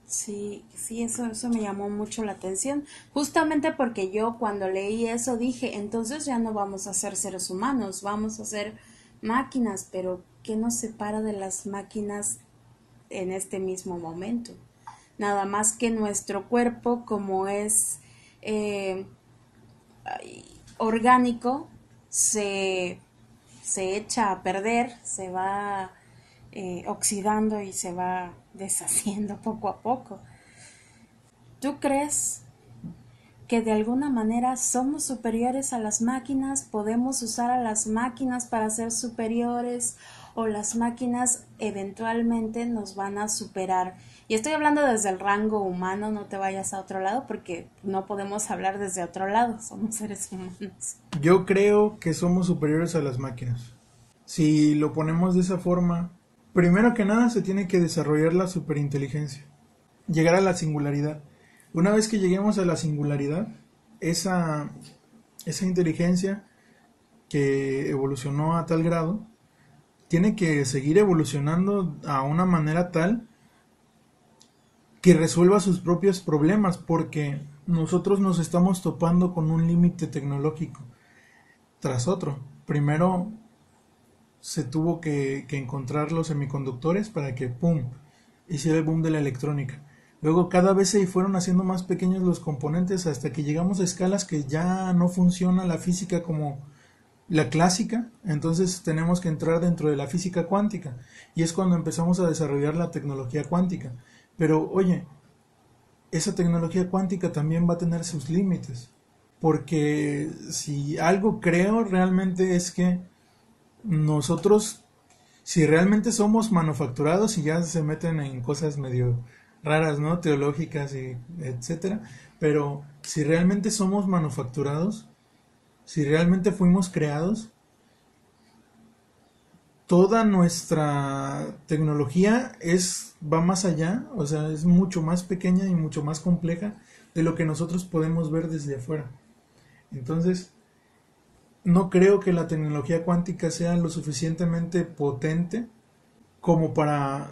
Sí, sí, eso, eso me llamó mucho la atención, justamente porque yo cuando leí eso dije, entonces ya no vamos a ser seres humanos, vamos a ser máquinas, pero ¿qué nos separa de las máquinas en este mismo momento? Nada más que nuestro cuerpo, como es eh, orgánico, se, se echa a perder, se va eh, oxidando y se va (laughs) deshaciendo poco a poco. ¿Tú crees que de alguna manera somos superiores a las máquinas? ¿Podemos usar a las máquinas para ser superiores? ¿O las máquinas eventualmente nos van a superar? Y estoy hablando desde el rango humano, no te vayas a otro lado porque no podemos hablar desde otro lado, somos seres humanos. Yo creo que somos superiores a las máquinas. Si lo ponemos de esa forma, Primero que nada se tiene que desarrollar la superinteligencia, llegar a la singularidad. Una vez que lleguemos a la singularidad, esa, esa inteligencia que evolucionó a tal grado, tiene que seguir evolucionando a una manera tal que resuelva sus propios problemas, porque nosotros nos estamos topando con un límite tecnológico tras otro. Primero se tuvo que, encontrar los semiconductores para que, ¡pum!, hiciera el boom de la electrónica. Luego cada vez se fueron haciendo más pequeños los componentes hasta que llegamos a escalas que ya no funciona la física como la clásica, entonces tenemos que entrar dentro de la física cuántica y es cuando empezamos a desarrollar la tecnología cuántica. Pero oye, esa tecnología cuántica también va a tener sus límites, porque si algo creo realmente es que nosotros, si realmente somos manufacturados y ya se meten en cosas medio raras, ¿no? Teológicas y etcétera, pero si realmente somos manufacturados, si realmente fuimos creados, toda nuestra tecnología es va más allá, o sea, es mucho más pequeña y mucho más compleja de lo que nosotros podemos ver desde afuera. Entonces, no creo que la tecnología cuántica sea lo suficientemente potente como para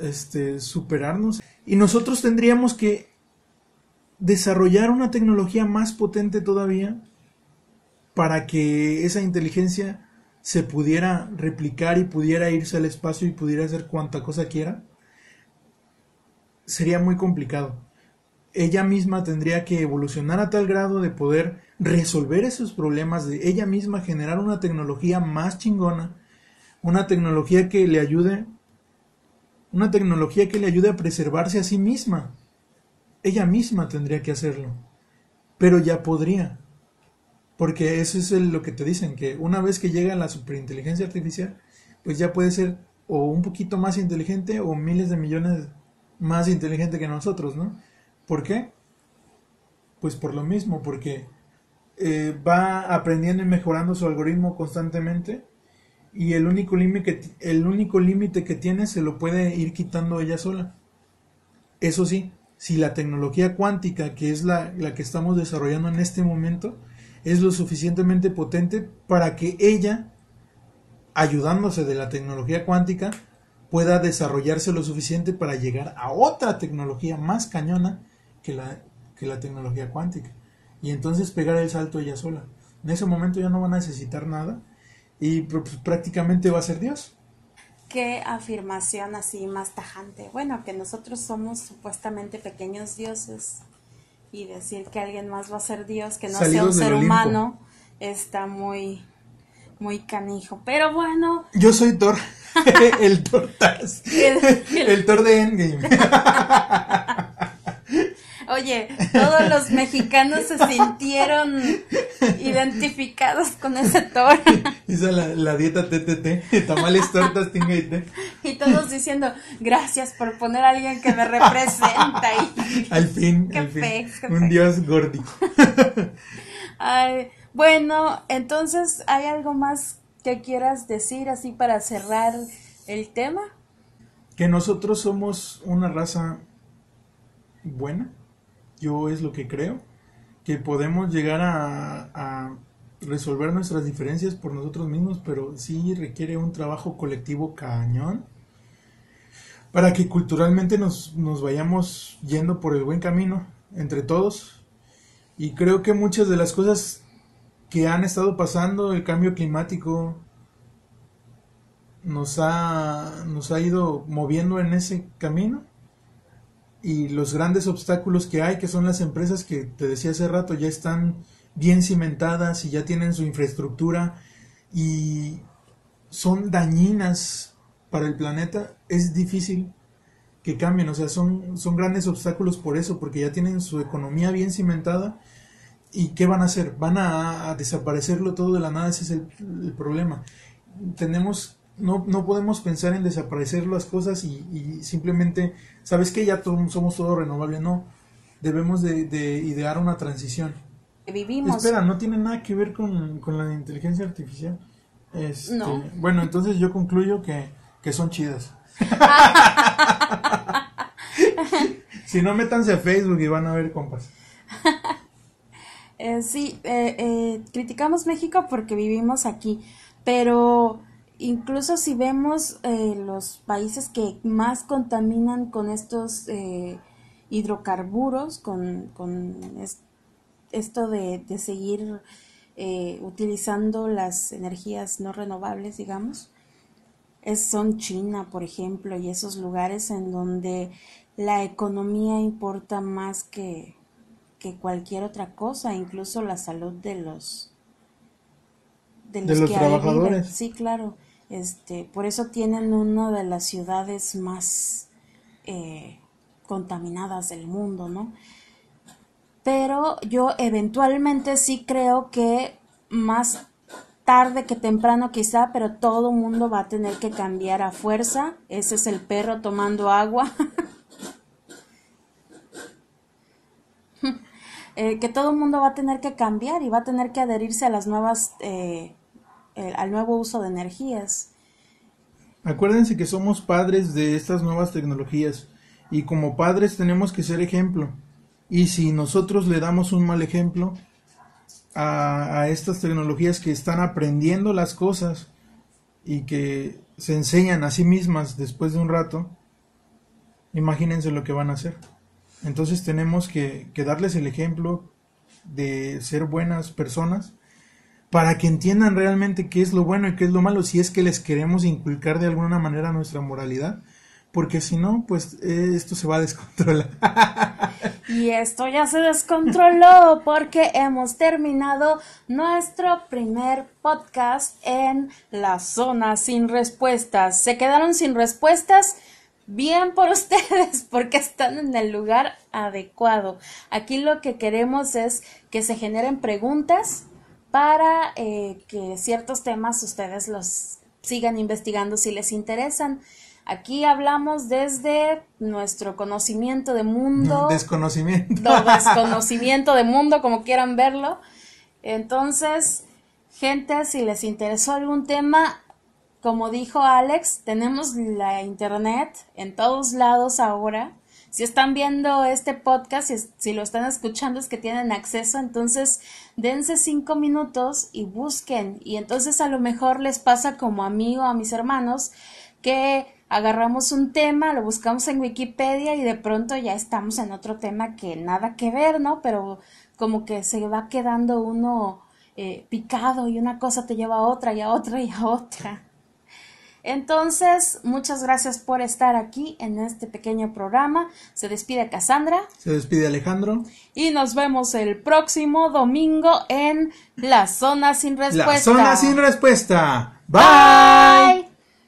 este, superarnos. Y nosotros tendríamos que desarrollar una tecnología más potente todavía para que esa inteligencia se pudiera replicar y pudiera irse al espacio y pudiera hacer cuanta cosa quiera, sería muy complicado. Ella misma tendría que evolucionar a tal grado de poder resolver esos problemas de ella misma, generar una tecnología más chingona, una tecnología que le ayude, una tecnología que le ayude a preservarse a sí misma. Ella misma tendría que hacerlo, pero ya podría, porque eso es lo que te dicen, que una vez que llega la superinteligencia artificial, pues ya puede ser o un poquito más inteligente o miles de millones más inteligente que nosotros, ¿no? ¿Por qué? Pues por lo mismo, porque eh, va aprendiendo y mejorando su algoritmo constantemente y el único límite que, el único límite que tiene se lo puede ir quitando ella sola. Eso sí, si la tecnología cuántica, que es la, la que estamos desarrollando en este momento, es lo suficientemente potente para que ella, ayudándose de la tecnología cuántica, pueda desarrollarse lo suficiente para llegar a otra tecnología más cañona que la, que la tecnología cuántica y entonces pegar el salto ella sola. En ese momento ya no va a necesitar nada y prácticamente va a ser Dios. Qué afirmación así más tajante. Bueno, que nosotros somos supuestamente pequeños dioses y decir que alguien más va a ser Dios, que no sea un ser humano, está muy, muy canijo. Pero bueno. Yo soy Thor, (laughs) (laughs) el Thor el, el Thor de Endgame. (laughs) Oye, todos los mexicanos se (laughs) sintieron identificados con ese toro. (laughs) Hizo la, la dieta TTT, tamales, tortas, tinga y té. Y todos diciendo, gracias por poner a alguien que me representa. (laughs) Y... Al fin, Qué al fin. pex, qué un dios górdico. Ay, bueno, entonces, ¿hay algo más que quieras decir así para cerrar el tema? Que nosotros somos una raza buena, yo es lo que creo, que podemos llegar a, resolver nuestras diferencias por nosotros mismos, pero sí requiere un trabajo colectivo cañón para que culturalmente nos, nos vayamos yendo por el buen camino entre todos. Y creo que muchas de las cosas que han estado pasando, el cambio climático, nos ha, nos ha ido moviendo en ese camino y los grandes obstáculos que hay, que son las empresas que te decía hace rato, ya están bien cimentadas y ya tienen su infraestructura y son dañinas para el planeta, es difícil que cambien, o sea, son, son grandes obstáculos por eso, porque ya tienen su economía bien cimentada y ¿qué van a hacer? Van a, desaparecerlo todo de la nada, ese es el problema. Tenemos no, no podemos pensar en desaparecer las cosas y, y simplemente, ¿sabes que Ya somos todo renovable, no. Debemos de, de idear una transición. Vivimos. Espera, no tiene nada que ver con, con la inteligencia artificial. Este, No. Bueno, entonces yo concluyo que, que son chidas. (laughs) si no, métanse a Facebook y van a ver compas. (laughs) Eh, sí, eh, eh, criticamos México porque vivimos aquí, pero incluso si vemos eh, los países que más contaminan con estos eh, hidrocarburos, con, con es- esto de, de seguir eh, utilizando las energías no renovables, digamos, es, son China, por ejemplo, y esos lugares en donde la economía importa más que, que cualquier otra cosa, incluso la salud de los De los ahí viven. trabajadores. Sí, claro. Este, por eso tienen una de las ciudades más eh, contaminadas del mundo, ¿no? Pero yo eventualmente sí creo que más tarde que temprano quizá, pero todo mundo va a tener que cambiar a fuerza. Ese es el perro tomando agua. (laughs) Eh, que todo el mundo va a tener que cambiar y va a tener que adherirse a las nuevas, eh, al nuevo uso de energías. Acuérdense que somos padres de estas nuevas tecnologías y como padres tenemos que ser ejemplo. Y si nosotros le damos un mal ejemplo a, a estas tecnologías que están aprendiendo las cosas y que se enseñan a sí mismas después de un rato, imagínense lo que van a hacer. Entonces tenemos que, que darles el ejemplo de ser buenas personas para que entiendan realmente qué es lo bueno y qué es lo malo, si es que les queremos inculcar de alguna manera nuestra moralidad, porque si no, pues eh, esto se va a descontrolar. (laughs) Y esto ya se descontroló porque hemos terminado nuestro primer podcast en la zona sin respuestas. Se quedaron sin respuestas. Bien por (laughs) ustedes porque están en el lugar adecuado. Aquí lo que queremos es que se generen preguntas para eh, que ciertos temas ustedes los sigan investigando si les interesan. Aquí hablamos desde nuestro conocimiento de mundo, Desconocimiento. (laughs) desconocimiento de mundo, como quieran verlo. Entonces, gente, si les interesó algún tema, como dijo Alex, tenemos la internet en todos lados ahora. Si están viendo este podcast, si, si lo están escuchando es que tienen acceso, entonces dense cinco minutos y busquen. Y entonces a lo mejor les pasa como a mí o a mis hermanos que agarramos un tema, lo buscamos en Wikipedia y de pronto ya estamos en otro tema que nada que ver, ¿no? Pero como que se va quedando uno eh, picado y una cosa te lleva a otra y a otra y a otra. Entonces, muchas gracias por estar aquí en este pequeño programa. Se despide Cassandra Se despide Alejandro. y nos vemos el próximo domingo en La Zona Sin Respuesta. La zona sin respuesta. Bye.